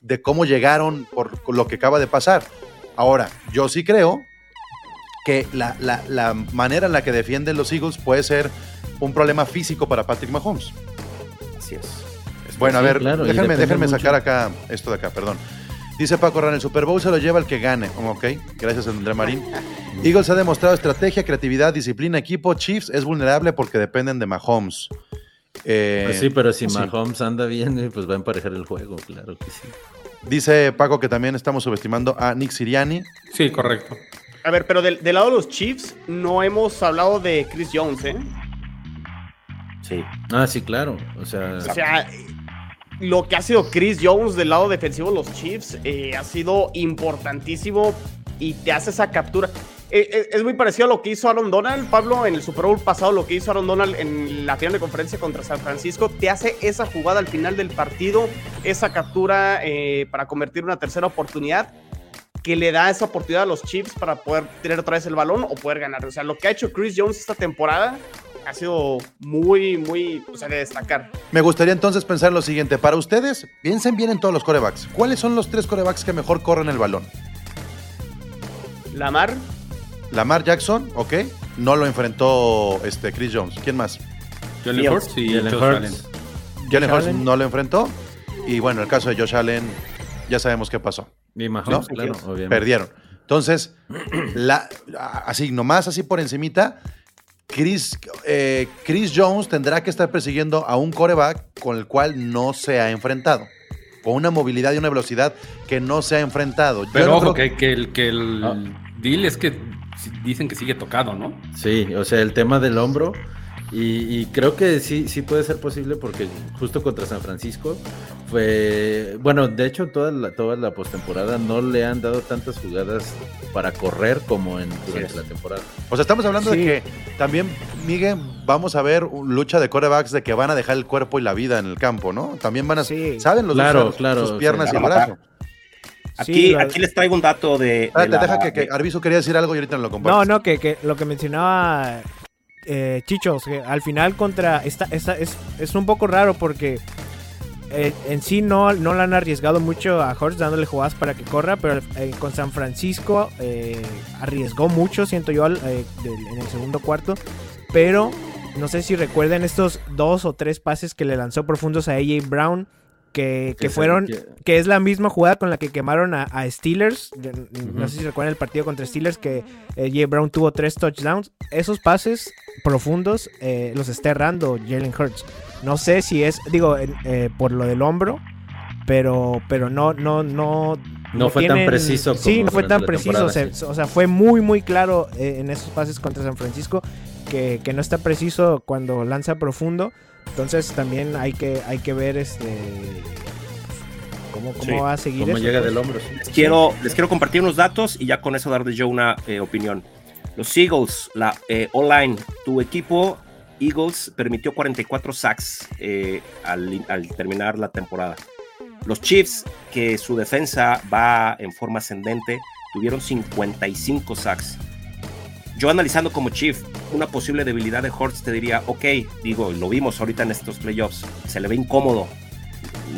de cómo llegaron por lo que acaba de pasar. Ahora, yo sí creo que la, la- la manera en la que defienden los Eagles puede ser un problema físico para Patrick Mahomes. Así es. Bueno, a Sí, ver, claro, déjenme, déjenme sacar acá esto de acá, perdón. Dice Paco Ran, el Super Bowl se lo lleva el que gane. Ok, gracias André Marín. Eagles ha demostrado estrategia, creatividad, disciplina, equipo. Chiefs es vulnerable porque dependen de Mahomes. Eh, Pues sí, pero si sí. Mahomes anda bien, eh, pues va a emparejar el juego, claro que sí. Dice Paco que también estamos subestimando a Nick Siriani. Sí, correcto. A ver, pero del, del lado de los Chiefs no hemos hablado de Chris Jones, ¿eh? Sí. Ah, sí, claro. O sea, O sea, lo que ha sido Chris Jones del lado defensivo de los Chiefs eh, ha sido importantísimo y te hace esa captura. Eh, eh, es muy parecido a lo que hizo Aaron Donald, Pablo, en el Super Bowl pasado, lo que hizo Aaron Donald en la final de conferencia contra San Francisco. Te hace esa jugada al final del partido, esa captura eh, para convertir una tercera oportunidad que le da esa oportunidad a los Chiefs para poder tener otra vez el balón o poder ganar. O sea, lo que ha hecho Chris Jones esta temporada ha sido muy, muy, o sea, de destacar. Me gustaría entonces pensar en lo siguiente. Para ustedes, piensen bien en todos los corebacks. ¿Cuáles son los tres corebacks que mejor corren el balón? Lamar, Lamar Jackson, ok. No lo enfrentó este, Chris Jones. ¿Quién más? Jalen. Hurts y Jalen Josh Hurts. Allen. Jalen Hurts Allen. no lo enfrentó. Y bueno, el caso de Josh Allen, ya sabemos qué pasó. y Mahomes, ¿No? claro, obviamente. Perdieron. Entonces, la, así, nomás así por encimita, Chris, eh, Chris Jones tendrá que estar persiguiendo a un coreback con el cual no se ha enfrentado. Con una movilidad y una velocidad que no se ha enfrentado. Yo Pero no ojo, creo- que, que el, que el Ah. deal es que dicen que sigue tocado, ¿no? Sí, o sea, el tema del hombro. Y, y creo que sí, sí puede ser posible porque justo contra San Francisco fue. Bueno, de hecho, toda la, toda la postemporada no le han dado tantas jugadas para correr como en, durante la temporada. O sea, estamos hablando Sí. de que también, Miguel, vamos a ver un- lucha de corebacks de que van a dejar el cuerpo y la vida en el campo, ¿no? También van a. Sí. ¿Saben los Claro, usar claro, sus piernas y el brazo? Aquí, Sí, lo- aquí les traigo un dato de. de Espérate, la- deja que, que quería decir algo y ahorita no lo comparto. No, no, que, que lo que mencionaba eh, Chichos, que al final contra. Esta, esta, es, es un poco raro porque eh, en sí no, no le han arriesgado mucho a Horst dándole jugadas para que corra, pero eh, con San Francisco eh, arriesgó mucho, siento yo, al- eh, del- en el segundo cuarto. Pero no sé si recuerden estos dos o tres pases que le lanzó profundos a AJ Brown. Que, fueron, que es la misma jugada con la que quemaron a, a Steelers. No sé si recuerdan el partido contra Steelers que eh, Jay Brown tuvo tres touchdowns. Esos pases profundos eh, los está errando Jalen Hurts. No sé si es, digo, eh, por lo del hombro, pero, pero no, no, no. No fue tan preciso Sí, como no fue tan preciso. sí. O sea, fue muy, muy claro eh, en esos pases contra San Francisco que, que no está preciso cuando lanza profundo. Entonces también hay que, hay que ver este cómo, cómo Sí, va a seguir eso, llega pues. del hombro. sí. Les quiero, les quiero compartir unos datos y ya con eso darles yo una eh, opinión. Los Eagles, la eh, online, tu equipo Eagles permitió 44 sacks eh, al, al terminar la temporada. Los Chiefs, que su defensa va en forma ascendente, tuvieron 55 sacks. Yo analizando como Chief una posible debilidad de Hortz te diría, ok, digo, lo vimos ahorita en estos playoffs, se le ve incómodo,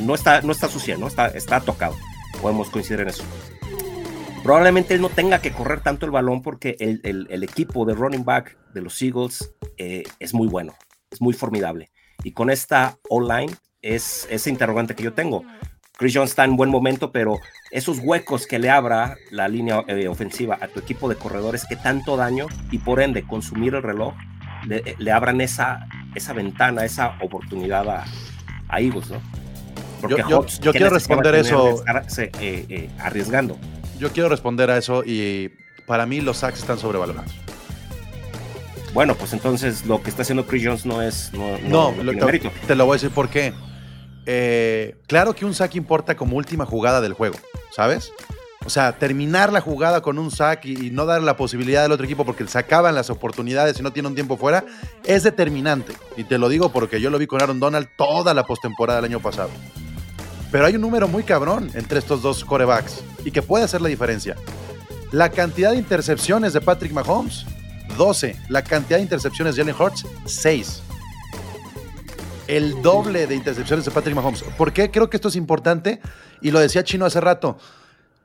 no está, no está sucia, ¿no? Está, está tocado, podemos coincidir en eso. Probablemente él no tenga que correr tanto el balón porque el, el- el equipo de running back de los Eagles eh, es muy bueno, es muy formidable. Y con esta online es ese interrogante que yo tengo. Chris Jones está en buen momento, pero esos huecos que le abra la línea eh, ofensiva a tu equipo de corredores, que tanto daño y por ende consumir el reloj, le, le abran esa, esa ventana, esa oportunidad a, a Eagles, ¿no? Yo- yo- Hopps, yo ¿qué quiero responder eso. estarse, eh, eh, arriesgando. Yo quiero responder a eso y para mí los sacks están sobrevalorados. Bueno, pues entonces lo que está haciendo Chris Jones no es. No, no- No, no lo- tiene te, mérito. te lo voy a decir por qué. Eh, claro que un sack importa como última jugada del juego, ¿sabes? O sea, terminar la jugada con un sack y, no dar la posibilidad al otro equipo porque se acaban las oportunidades y no tiene un tiempo fuera, es determinante. Y te lo digo porque yo lo vi con Aaron Donald toda la postemporada del año pasado. Pero hay un número muy cabrón entre estos dos corebacks y que puede hacer la diferencia. La cantidad de intercepciones de Patrick Mahomes, 12. La cantidad de intercepciones de Jalen Hurts, 6 el doble de intercepciones de Patrick Mahomes. ¿Por qué creo que esto es importante? Y lo decía Chino hace rato.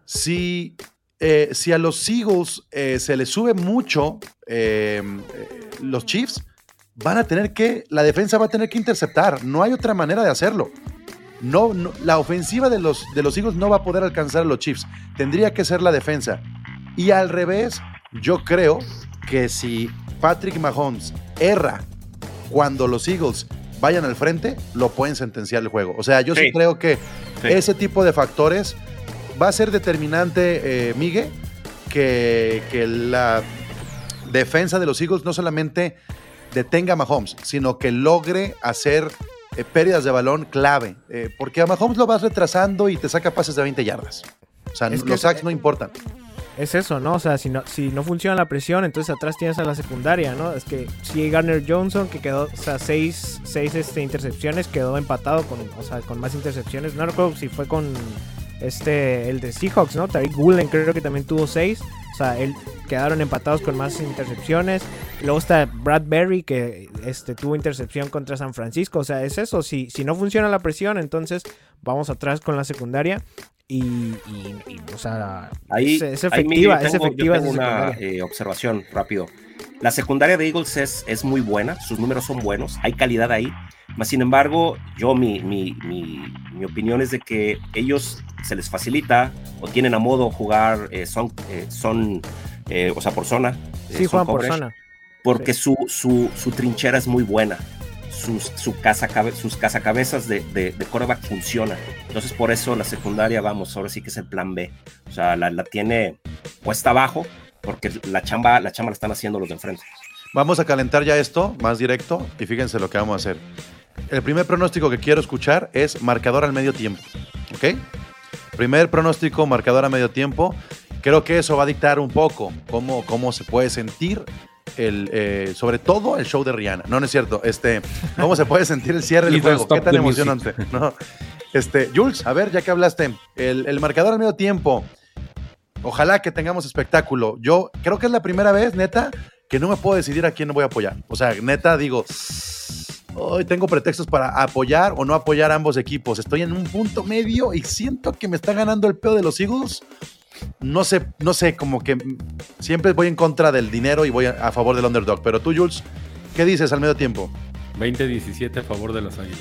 Si, eh, si a los Eagles eh, se les sube mucho eh, los Chiefs, van a tener que, la defensa va a tener que interceptar. No hay otra manera de hacerlo. No, no- la ofensiva de los, de los Eagles no va a poder alcanzar a los Chiefs. Tendría que ser la defensa. Y al revés, yo creo que si Patrick Mahomes erra cuando los Eagles vayan al frente, lo pueden sentenciar el juego. O sea, yo sí, Sí. creo que Sí. ese tipo de factores va a ser determinante, eh, Migue, que, que la defensa de los Eagles no solamente detenga a Mahomes, sino que logre hacer eh, pérdidas de balón clave. Eh, porque a Mahomes lo vas retrasando y te saca pases de 20 yardas. O sea, Es los sacks no importan. Es eso, ¿no? O sea, si no, si no funciona la presión, entonces atrás tienes a la secundaria, ¿no? Es que si Garner Johnson, que quedó, o sea, seis, seis este, intercepciones, quedó empatado con, o sea, con más intercepciones. No recuerdo si fue con este, el de Seahawks, ¿no? Tariq Woolen creo que también tuvo seis. O sea, él, quedaron empatados con más intercepciones. Luego está Brad Berry, que este, tuvo intercepción contra San Francisco. O sea, es eso. Si, si no funciona la presión, entonces vamos atrás con la secundaria. Y, y- y, o sea, Ahí, es, es ahí, efectiva, yo es tengo- yo efectiva tengo esa una eh, observación rápido. La secundaria de Eagles es, es muy buena, sus números son buenos, hay calidad ahí. Mas, sin embargo, yo mi, mi, mi, mi opinión es de que ellos se les facilita o tienen a modo jugar eh, son, eh, son o sea, por zona. Sí, juegan por zona. Porque Sí. su, su, su trinchera es muy buena. Sus, su casa, sus cazacabezas de, de, de quarterback funcionan. Entonces, por eso la secundaria, vamos, ahora sí que es el plan B. O sea, la, la tiene puesta abajo porque la chamba, la chamba la están haciendo los de enfrente. Vamos a calentar ya esto más directo y fíjense lo que vamos a hacer. El primer pronóstico que quiero escuchar es marcador al medio tiempo. ¿Ok? Primer pronóstico, marcador a medio tiempo. Creo que eso va a dictar un poco cómo, cómo se puede sentir el, eh, sobre todo el show de Rihanna. No, no es cierto. Este, ¿Cómo se puede sentir el cierre del juego? ¿Qué tan emocionante? No. Este, Jules, a ver, ya que hablaste, el, el marcador al medio tiempo. Ojalá que tengamos espectáculo. Yo creo que es la primera vez, neta, que no me puedo decidir a quién voy a apoyar. O sea, neta, digo, hoy tengo pretextos para apoyar o no apoyar a ambos equipos. Estoy en un punto medio y siento que me está ganando el pedo de los Eagles. No sé, no sé, como que siempre voy en contra del dinero y voy a, favor del underdog. Pero tú, Jules, ¿qué dices al medio tiempo? 20-17 a favor de las águilas.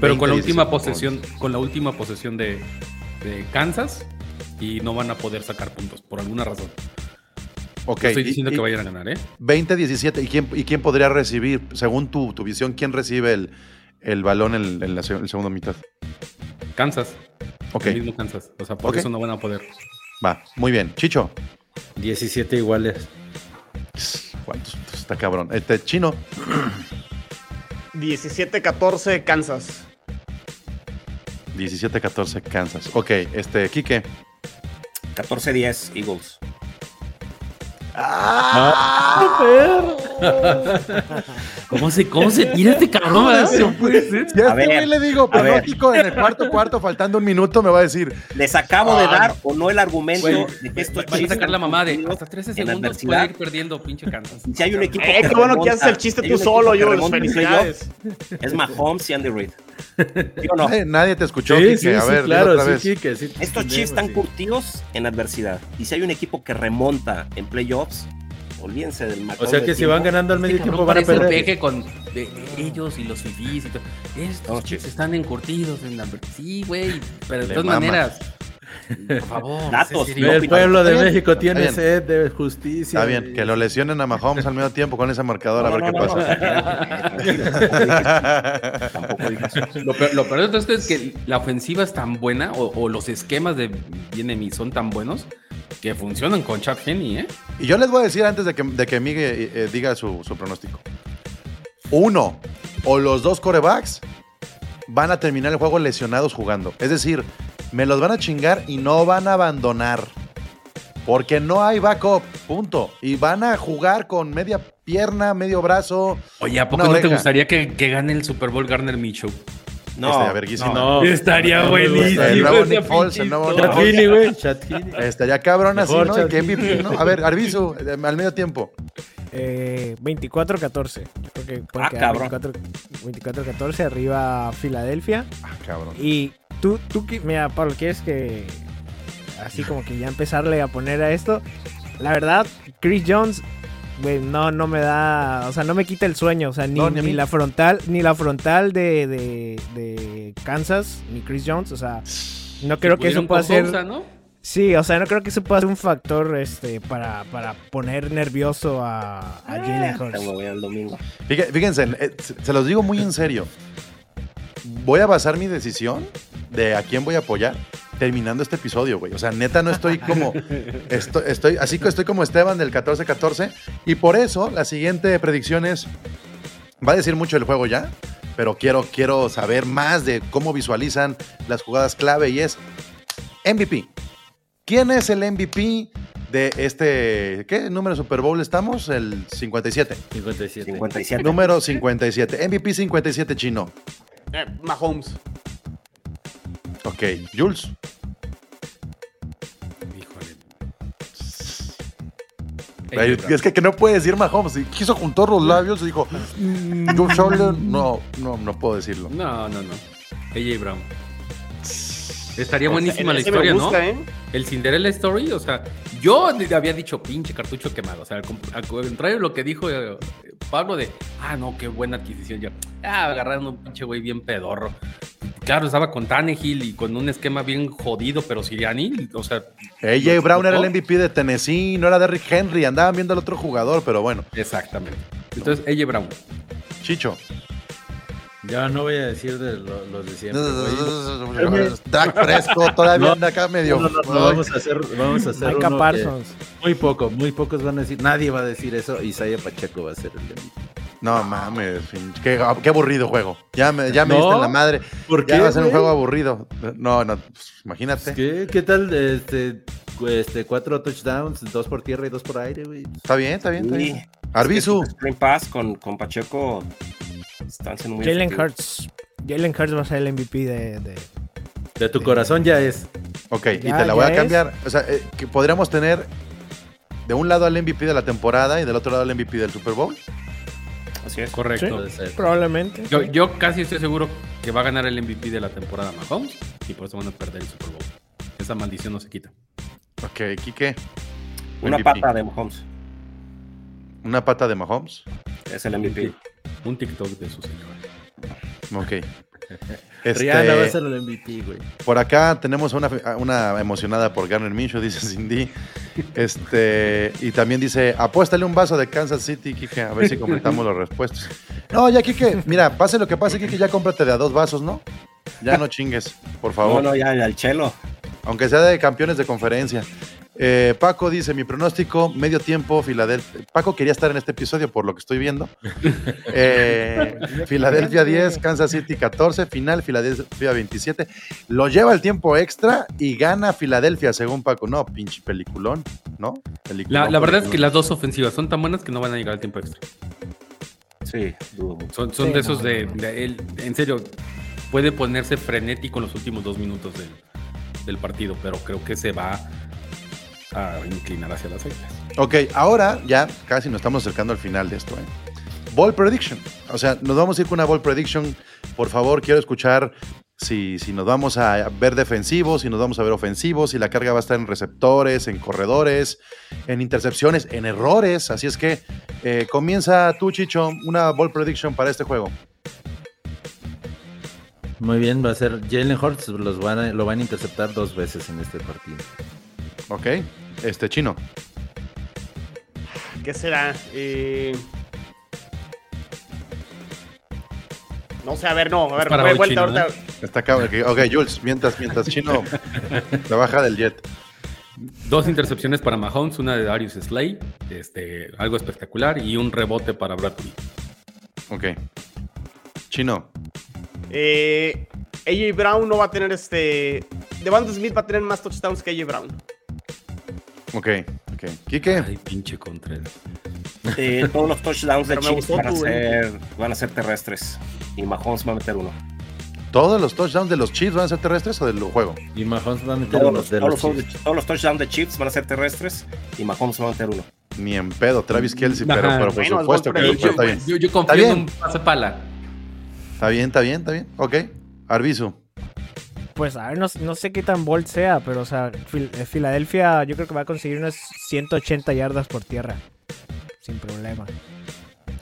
Pero con la 20-17 última posesión, con la última posesión de, de Kansas y no van a poder sacar puntos por alguna razón. Ok, No estoy diciendo y que vayan a ganar, ¿eh? 20-17. ¿Y quién, ¿Y quién podría recibir, según tu, tu visión, quién recibe el, el balón en, en la, se- en la segunda mitad? Kansas. Ok, El mismo Kansas. O sea, por Ok. eso no van a poder. va, muy bien. Chicho. 17 iguales. ¿Cuántos? Está cabrón. Este, Chino. 17-14 Kansas. 17-14 Kansas. Ok, este, Quique. 14-10 Eagles. ¿Cómo se, cómo se tira este cabrón? Si a A este ver, güey le digo pronóstico en el cuarto cuarto, faltando un minuto, me va a decir. Les acabo de dar o no el argumento Güey, de que estos Van a sacar la mamá de hasta 13 en segundos puede ir perdiendo pinche Kansas. Si hay un equipo Eh, qué bueno que haces el chiste tú solo, que en Felicidades. Es Mahomes y Andy Reid. ¿Sí o no? Nadie, nadie te escuchó, Sí, sí, a sí, ver, dilo claro, otra sí, vez. Sí Estos Chiefs están sí. curtidos en adversidad. Y si hay un equipo que remonta en playoffs, olvídense del O sea que si van ganando al medio Este tiempo van a perder. peje con de- ellos y los fifís y todo. Estos No, chicos están encurtidos en la... Sí, güey, pero de Le todas maneras, por favor. Datos. El pueblo de México tiene sed de justicia. Está bien, que lo lesionen a Mahomes al medio tiempo con ese marcador, a ver no, qué no, pasa. no, Tampoco digas. Lo peor, lo peor de todo esto es que la ofensiva es tan buena o, o los esquemas de Bienemi son tan buenos que funcionan con Chad Henney, ¿eh? Y yo les voy a decir antes de que, de que Miguel eh, diga su, su pronóstico. Uno, o los dos corebacks van a terminar el juego lesionados jugando. Es decir, me los van a chingar y no van a abandonar. Porque no hay backup, punto. Y van a jugar con media pierna, medio brazo. Oye, ¿a poco no te gustaría que, que gane el Super Bowl Garner Minshew? No, Estaría verguísima. No. Estaría No, buenísimo. El nuevo Nick Foles, el nuevo historia. Nick Chat Heaney, güey. Estaría cabrón así, Mejor ¿no? Chad Y que MVP, ¿no? A ver, Arbizu, eh, al medio tiempo. Eh, 24-14. Yo creo que puede Ah, quedar cabrón. 24 24-14 arriba Filadelfia. Ah, cabrón. Y tú, tú, mira, Pablo, ¿quieres que así como que ya empezarle a poner a esto? La verdad, Chris Jones, güey, no, no me da, o sea, no me quita el sueño, o sea, ni, No, ni ni la frontal, ni la frontal de, de, de Kansas, ni Chris Jones, o sea, no creo que eso pueda ser... ¿no? Sí, o sea, no creo que eso pueda ser un factor este, para, para poner nervioso a, a Jalen Te Hurts. Fíjense, eh, se los digo muy en serio. Voy a basar mi decisión de a quién voy a apoyar terminando este episodio, güey. O sea, neta no estoy como estoy, estoy así que estoy como Esteban del 14-14 y por eso la siguiente predicción es va a decir mucho el juego ya, pero quiero quiero saber más de cómo visualizan las jugadas clave y es MVP. ¿Quién es el MVP de este qué número de Super Bowl estamos? El 57. 57. 57. Número 57. MVP 57 chino. Eh, Mahomes. Ok. Jules. Híjole. Ay, es que, que no puede decir Mahomes. Y Quiso juntar los labios y dijo, "Mm, Josh Allen". No, no, no puedo decirlo. No, no, no. AJ Brown. Estaría O sea, buenísima la historia, gusta, ¿no? ¿eh? El Cinderella Story, o sea, yo le había dicho pinche cartucho quemado. O sea, al contrario de lo que dijo eh, Pablo de, ah, no, qué buena adquisición. Yo, ah, agarraron un pinche güey bien pedorro. Claro, estaba con Tannehill y con un esquema bien jodido, pero Siriani, o sea. AJ Brown era el. MVP de Tennessee, no era Derrick Henry. Andaban viendo al otro jugador, pero bueno. Exactamente. Entonces, AJ Brown. Chicho. Ya no voy a decir de lo- los de siempre. Dak Fresco todavía No, anda acá medio. No, no, no, no, vamos a hacer, vamos a hacer uno que Parsons. muy poco, muy pocos van a decir, nadie va a decir eso, Isaiah Pacheco va a ser el de mí. No mames, qué, qué aburrido juego. Ya me, ya me No, diste en la madre. ¿Por Ya qué, va a ser un juego aburrido. No, no, pues, imagínate. ¿Qué, qué tal este, este cuatro touchdowns, dos por tierra y dos por aire, güey? Está bien, está bien, está Sí. bien. Arbizu. Es que Pass con, con Pacheco están siendo muy Jalen. Hurts. Jalen Hurts va a ser el MVP de, de- De tu corazón ya es. Ok, y te la voy a es. cambiar. O sea, eh, que podríamos tener de un lado al MVP de la temporada y del otro lado al MVP del Super Bowl. Así es. Correcto. Probablemente. Yo, yo casi estoy seguro que va a ganar el MVP de la temporada Mahomes y por eso van a perder el Super Bowl. Esa maldición no se quita. Ok, Quique. Una MVP. pata de Mahomes. Una pata de Mahomes. Es el MVP. Un TikTok de su señora. Ok. Este, Rihanna va a ser el MVP, güey. Por acá tenemos a una, una emocionada por Garner Minshew, dice Cindy. Este, y también dice, apuéstale un vaso de Kansas City, Kike, a ver si completamos las respuestas. No, ya, Kike, mira, pase lo que pase, Kike, ya cómprate de a dos vasos, ¿no? Ya no chingues, por favor. No, no, ya, ya, el chelo. Aunque sea de campeones de conferencia. Eh, Paco dice, mi pronóstico, medio tiempo, Filadelfia. Paco quería estar en este episodio por lo que estoy viendo. Eh, Filadelfia 10, Kansas City 14, final Filadelfia 27. Lo lleva el tiempo extra y gana Filadelfia, según Paco. No, pinche peliculón, ¿no? Peliculón, La, la verdad es que las dos ofensivas son tan buenas que no van a llegar al tiempo extra. Sí, dudo. Son, son Sí, de esos no, de, de él, en serio, puede ponerse frenético en los últimos dos minutos del, del partido, pero creo que se va a inclinar hacia las águilas. Ok, ahora ya casi nos estamos acercando al final de esto. ¿eh? Ball prediction. O sea, nos vamos a ir con una ball prediction. Por favor, quiero escuchar si, si nos vamos a ver defensivos, si nos vamos a ver ofensivos, si la carga va a estar en receptores, en corredores, en intercepciones, en errores. Así es que eh, comienza tú, Chicho, una ball prediction para este juego. Muy bien, va a ser Jalen Hurts, los van a- lo van a interceptar dos veces en este partido. Ok, este chino. ¿Qué será? Eh, No sé, a ver, no, a ver, hoy, vuelta Chino, ahorita. Está acá, ok, ok, Jules, mientras, mientras chino se baja del jet. Dos intercepciones para Mahomes, una de Darius Slay, este, algo espectacular, y un rebote para Bradley. Ok. Chino. Eh, AJ Brown no va a tener este. Devante Smith va a tener más touchdowns que AJ Brown. Ok, ok. Quique. Ay, pinche Contreras. Eh, todos los touchdowns de Chiefs van a, tu, ser, van a ser terrestres. Y Mahomes va a meter uno. ¿Todos los touchdowns de los Chiefs van a ser terrestres o del juego? Y Mahomes va a meter Todos uno los, de todos los los- Chiefs. todos los touchdowns de Chiefs van a ser terrestres. Y Mahomes va a meter uno. Ni en pedo, Travis Kelsey, pero, por Bueno, supuesto que prediction, está bien. Yo, yo Está confío en un pase pala. Está bien, está bien, está bien. Ok. Arbizu. Pues a ver, no, no sé qué tan bold sea, pero o sea, Fil- eh, Filadelfia yo creo que va a conseguir unas 180 yardas por tierra. Sin problema.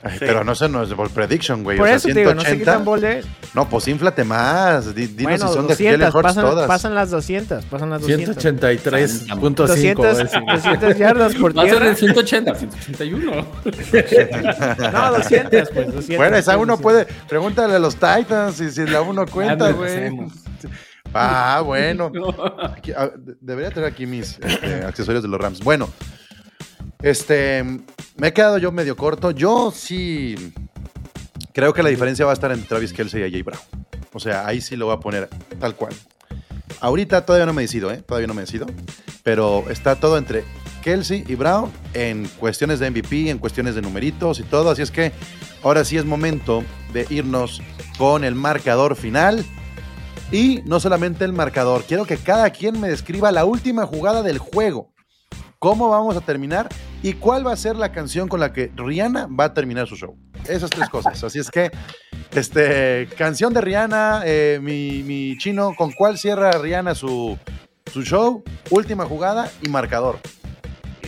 Ay, Sí. Pero no sé, no es de ball prediction, güey. Por o sea, eso te digo, no sé qué 180. tan bold es. No, pues inflate más. Di- Dinos Bueno, si son de 200, Jalen Hurts pasan, todas. pasan las 200, pasan las 200. 183.5. 200, ese. 200 yardas por Va a ser tierra. de 180, 181. No, 200, pues 200. Bueno, esa pues, uno 200. puede. Pregúntale a los Titans y si la uno cuenta, güey. Ah, bueno. Aquí- ah, de- debería tener aquí mis este, accesorios de los Rams. Bueno, este, me he quedado yo medio corto. Yo sí creo que la diferencia va a estar entre Travis Kelsey y AJ Brown. O sea, ahí sí lo voy a poner tal cual. Ahorita todavía no me decido, ¿eh? Todavía no me decido. Pero está todo entre Kelsey y Brown en cuestiones de MVP, en cuestiones de numeritos y todo. Así es que ahora sí es momento de irnos con el marcador final. Y no solamente el marcador, quiero que cada quien me describa la última jugada del juego. ¿Cómo vamos a terminar? ¿Y cuál va a ser la canción con la que Rihanna va a terminar su show? Esas tres cosas. Así es que, este, canción de Rihanna, eh, mi, mi chino, ¿con cuál cierra Rihanna su, su show? Última jugada y marcador.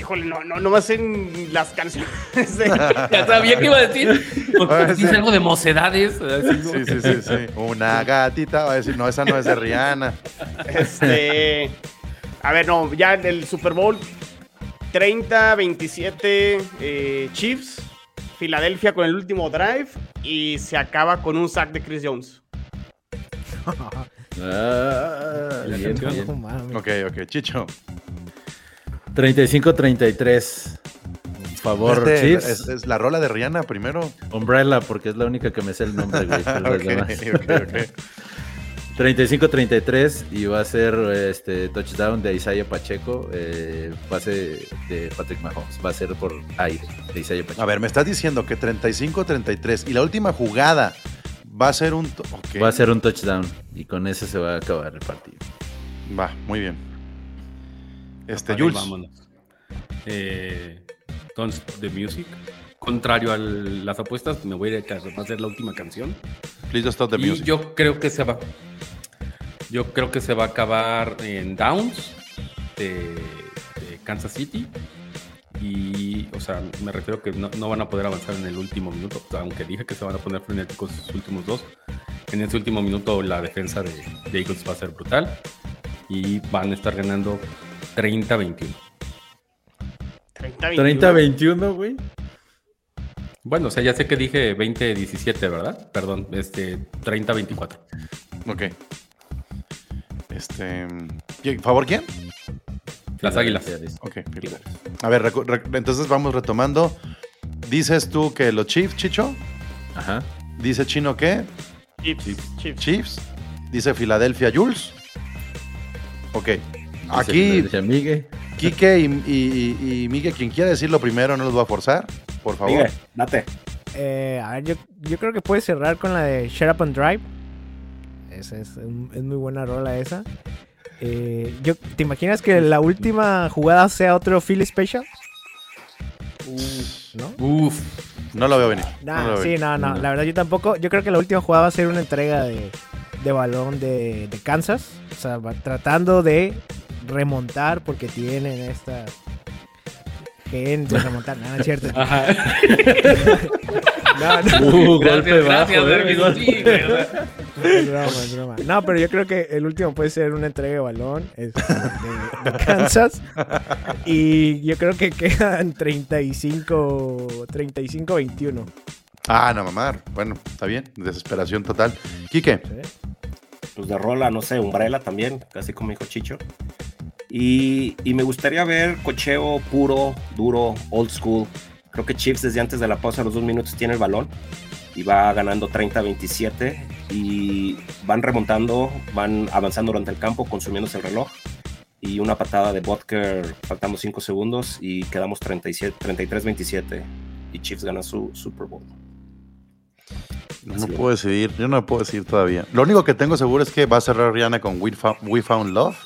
Híjole, no, no, no me hacen las canciones. de- Ya sabía que iba a decir. Ah, Dice algo de mocedades. Sí, sí, sí, sí. Una gatita va a decir, no, esa no es de Rihanna. Este. A ver, no, ya en el Super Bowl 30, 27 eh, Chiefs. Filadelfia con el último drive. Y se acaba con un sack de Chris Jones. Ah, La bien. Ok, ok, Chicho. 35-33. Favor, Este, Chiefs. es, es la rola de Rihanna primero. Umbrella, porque es la única que me sé el nombre, güey. pero las Ok, demás. ok, ok. 35-33 y va a ser este touchdown de Isaiah Pacheco, eh, pase de Patrick Mahomes, va a ser por aire de Isaiah Pacheco. A ver, me estás diciendo que 35-33 y la última jugada va a ser un... Va a ser un touchdown y con ese se va a acabar el partido. Va, muy bien. Este, Jules. vámonos. Eh, Don't Stop the Music. Contrario a las apuestas, me voy a ir a va a ser la última canción. Please don't stop the y music. yo creo que se va. Yo creo que se va a acabar en Downs de, de Kansas City. Y, o sea, me refiero que no, no van a poder avanzar en el último minuto, aunque dije que se van a poner frenéticos sus últimos dos. en ese último minuto la defensa de, de Eagles va a ser brutal y van a estar ganando 30-21. 30-21, güey. Bueno, o sea, ya sé que dije 20-17, ¿verdad? Perdón, este 30-24. Ok. Este. ¿quién- ¿Favor quién? Las águilas. Ok. A ver, entonces vamos retomando. Dices tú que los Chiefs, Chicho. Ajá. Dice Chino que Chips, chips. Chiefs. Dice Filadelfia Jules. Ok. Dice Aquí, Migue. Quique y, y, y- y Miguel, quien quiera decirlo primero, no los voy a forzar. Por favor. Miguel, date. Eh, a ver, yo, yo creo que puedes cerrar con la de Shut Up and Drive. Esa es, es muy buena rola esa. Eh, yo, ¿Te imaginas que la última jugada sea otro Philly Special? ¿No? Uf, No lo veo venir. Nah, no lo veo sí, venir. no, no. La verdad, yo tampoco. Yo creo que la última jugada va a ser una entrega de, de balón de, de Kansas. O sea, va tratando de remontar porque tienen esta gen de remontar. Es cierto. ajá. No, no. Uh, golpe Gracias, bajo, gracias, eh. Es broma, es broma. No, pero yo creo que el último puede ser una entrega de balón este, de, de Kansas. Y yo creo que quedan 35 35-21. Ah, no, mamar. Bueno, está bien. Desesperación total. Quique. Pues de rola, no sé, Umbrella también, casi como dijo Chicho. Y, y me gustaría ver cocheo puro, duro, old school. Creo que Chiefs desde antes de la pausa, a los dos minutos, tiene el balón y va ganando 30-27 y van remontando, van avanzando durante el campo, consumiéndose el reloj. Y una patada de Butker, faltando 5 segundos y quedamos 37 33-27 y Chiefs gana su Super Bowl. No Así puedo decidir. Yo no puedo decidir todavía. Lo único que tengo seguro es que va a cerrar Rihanna con We Found, We Found Love.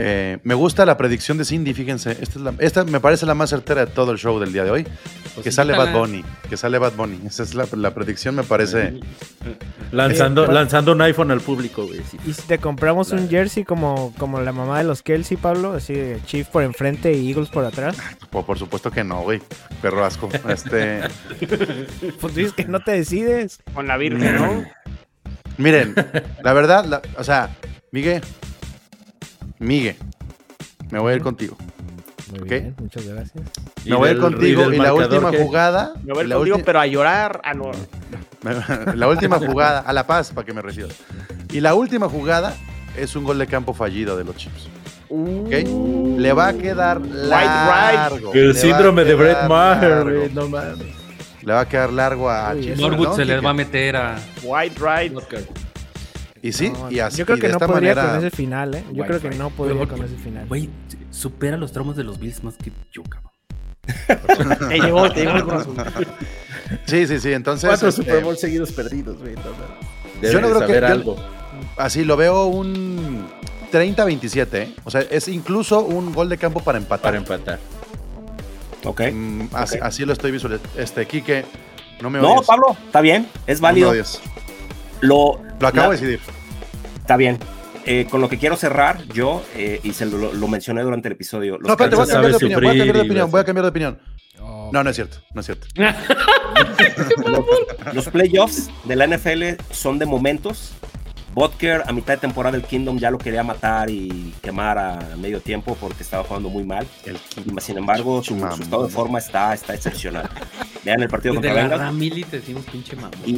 Eh, me gusta la predicción de Cindy, fíjense. Esta, es la- esta me parece la más certera de todo el show del día de hoy. Pues que sale. Bad Bunny. Que sale Bad Bunny. Esa es la, la predicción, me parece. Lanzando, Eh, lanzando un iPhone al público, güey. sí. Y si te compramos un jersey como, como la mamá de los Kelsey, Pablo, así de Chief por enfrente y Eagles por atrás, Por, por supuesto que no, güey. Perro asco. Este, pues dices que no te decides. Con la Virgen, ¿no? miren, la verdad, la- o sea, Miguel. Miguel. Me voy a ir contigo. Muy bien, muchas gracias. Me voy a ir contigo. Y la última que- jugada. Me voy a ir contigo, ulti- pero a llorar. Ah, no. La última jugada, a La Paz, para que me recibas. Y la última jugada es un gol de campo fallido de los Chiefs. ¿ok? Le va a quedar largo. El a síndrome de Brett Maher. No mames. Le va a quedar largo a Uy, Chiefs. Norwood ¿no, se les va a meter a. White Ride. Y sí, No, y así yo creo que de no esta podría manera. con ese final, ¿eh? Yo creo que no podría con ese final. Güey, supera los tramos de los Bills más que yo, cabrón. Te llegó, te llegó el corazón. Sí, sí, sí. Entonces, Cuatro este, Super Bowl seguidos perdidos, güey. mames. Yo no creo que- saber yo- algo. así lo veo un 30-27. ¿eh? O sea, es incluso un gol de campo para empatar. Para empatar. Ok. Mm, así, Ok. así lo estoy visualizando. Este, Quique, no me No. Pablo, está bien, es No me válido. odies. Lo, Lo acabo la- de decidir. Está bien. Eh, con lo que quiero cerrar, yo, eh, y se lo, lo mencioné durante el episodio. los No, espérate, voy a cambiar de opinión. Voy a cambiar de opinión. Voy a a- cambiar de opinión. No, no es cierto. No es cierto. Los playoffs de la NFL son de momentos. Butker a mitad de temporada del Kingdom ya lo quería matar y quemar a medio tiempo porque estaba jugando muy mal. Y, sin embargo, su, su estado de forma está, está excepcional. Vean el partido contra Bengals. Y,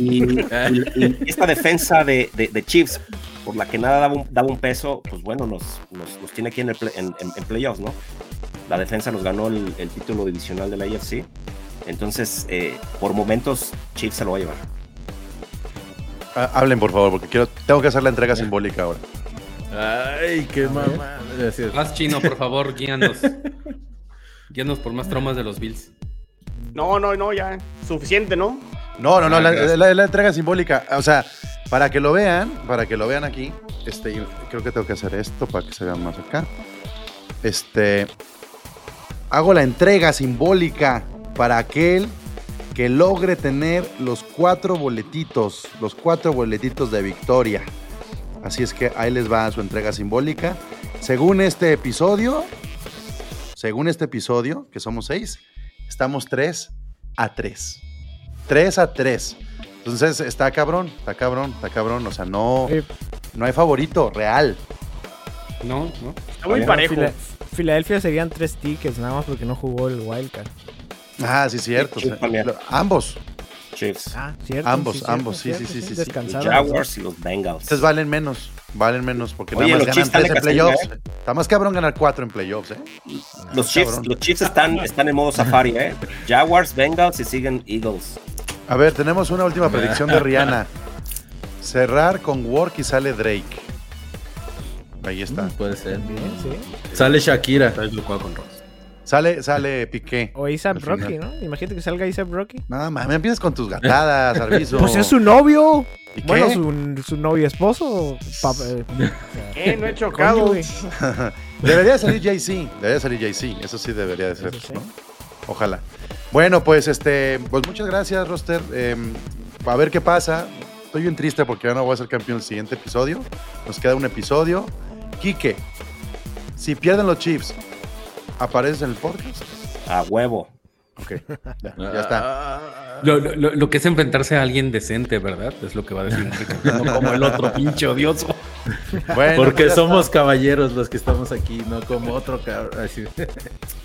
y- y esta defensa de, de- de Chiefs, por la que nada daba un, daba un peso, pues bueno, nos, nos- nos tiene aquí en, el play- en, en- en playoffs, ¿no? La defensa nos ganó el, el título divisional de la AFC. Entonces, eh, por momentos, Chiefs se lo va a llevar. Ah, hablen, por favor, porque quiero, tengo que hacer la entrega simbólica ahora. Ay, qué mamá. Haz chino, por favor, guíanos. guíanos por más traumas de los Bills. No, no, no, ya. Suficiente, ¿no? No, no, no, Ah, la, la- la entrega simbólica. O sea, para que lo vean, para que lo vean aquí, este, creo que tengo que hacer esto para que se vean más acá. Este, hago la entrega simbólica para aquel que logre tener los cuatro boletitos, los cuatro boletitos de victoria. Así es que ahí les va su entrega simbólica. Según este episodio, según este episodio, que somos seis, estamos 3 a 3. 3 a 3. Entonces está cabrón, está cabrón, está cabrón. O sea, no, no hay favorito real. No, no. Está muy parejo. Fila- Filadelfia serían tres tickets nada más porque no jugó el Wildcard. Ah, sí, cierto. Sí, o sea, también. lo- ambos. Chiefs. Ah, cierto. Ambos, ambos, sí, cierto, sí, sí, sí, sí. Los. Jaguars y los Bengals. Entonces valen menos. Valen menos porque Oye, nada los más Chiefs ganan están tres en playoffs. castigo, Está más cabrón ganar cuatro en playoffs, ¿eh? Los Chiefs, cabrón. los Chiefs están, están en modo safari, ¿eh? Jaguars, Bengals y siguen Eagles. A ver, tenemos una última predicción de Rihanna. Cerrar con Work y sale Drake. Ahí está. Puede ser. Bien, sí. Sale Shakira. Juego con Ross. Sale, sale Piqué. O Isaac Rocky, final. ¿no? Imagínate que salga Isaac Rocky. No, mames, empiezas con tus gatadas, Arviso. Pues es su novio. ¿Y qué? Bueno, su, su novio esposo. pa- eh, Eh, no he chocado. Debería salir Jay-Z. Debería salir Jay-Z. Eso sí debería de ser. Eso sí. ¿no? Ojalá. Bueno, pues este, pues muchas gracias, Roster. Eh, a ver qué pasa. Estoy bien triste porque ya no voy a ser campeón el siguiente episodio. Nos queda un episodio. Quique, si pierden los Chiefs, ¿apareces en el podcast? A huevo. Ok, ya, ya está. Lo, lo- que es enfrentarse a alguien decente, ¿verdad? Es lo que va a decir Enrique. No como el otro pinche odioso. Bueno, Porque pues somos está. caballeros los que estamos aquí, no como otro cabrón.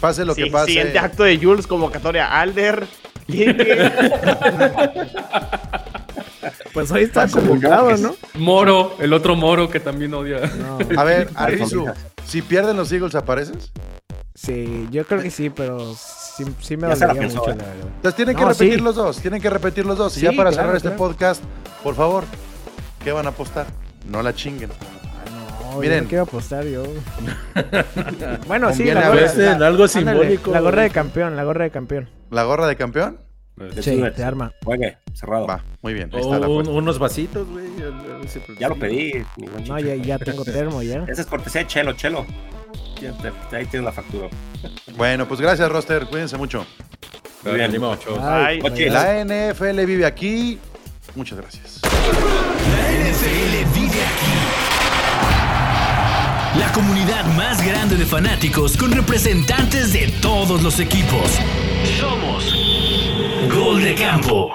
Pase lo Sí, que pase. Siguiente acto de Jules, convocatoria. Alder. Pues hoy está Pásale, convocado. ¿no? Moro, el otro moro que también odia. No. A ver, Arvisu, si pierden los Eagles, ¿apareces? Sí, yo creo que sí, pero sí, sí me dolería mucho, ¿eh? la verdad. Entonces tienen que No, repetir sí. los dos, tienen que repetir los dos. Y Sí, ya para claro, cerrar este claro. podcast, por favor, ¿qué van a apostar? No la chinguen. No, Miren. yo no quiero apostar yo. bueno, sí, la a gorra, veces la- en algo ándale, simbólico. La gorra de campeón, la gorra de campeón. ¿La gorra de campeón? Sí, Sube. te arma. Juegue, cerrado. Va, muy bien. Ahí está la un- unos vasitos, güey. Ya lo pedí. No, ya, ya tengo termo ya. Esa es cortesía de Chelo, Chelo. Ahí tienes la factura. Bueno, pues gracias, Roster. Cuídense mucho. Muy bien. Ay. La NFL vive aquí. Muchas gracias. La NFL vive aquí. La comunidad más grande de fanáticos con representantes de todos los equipos. Somos Gol de Campo.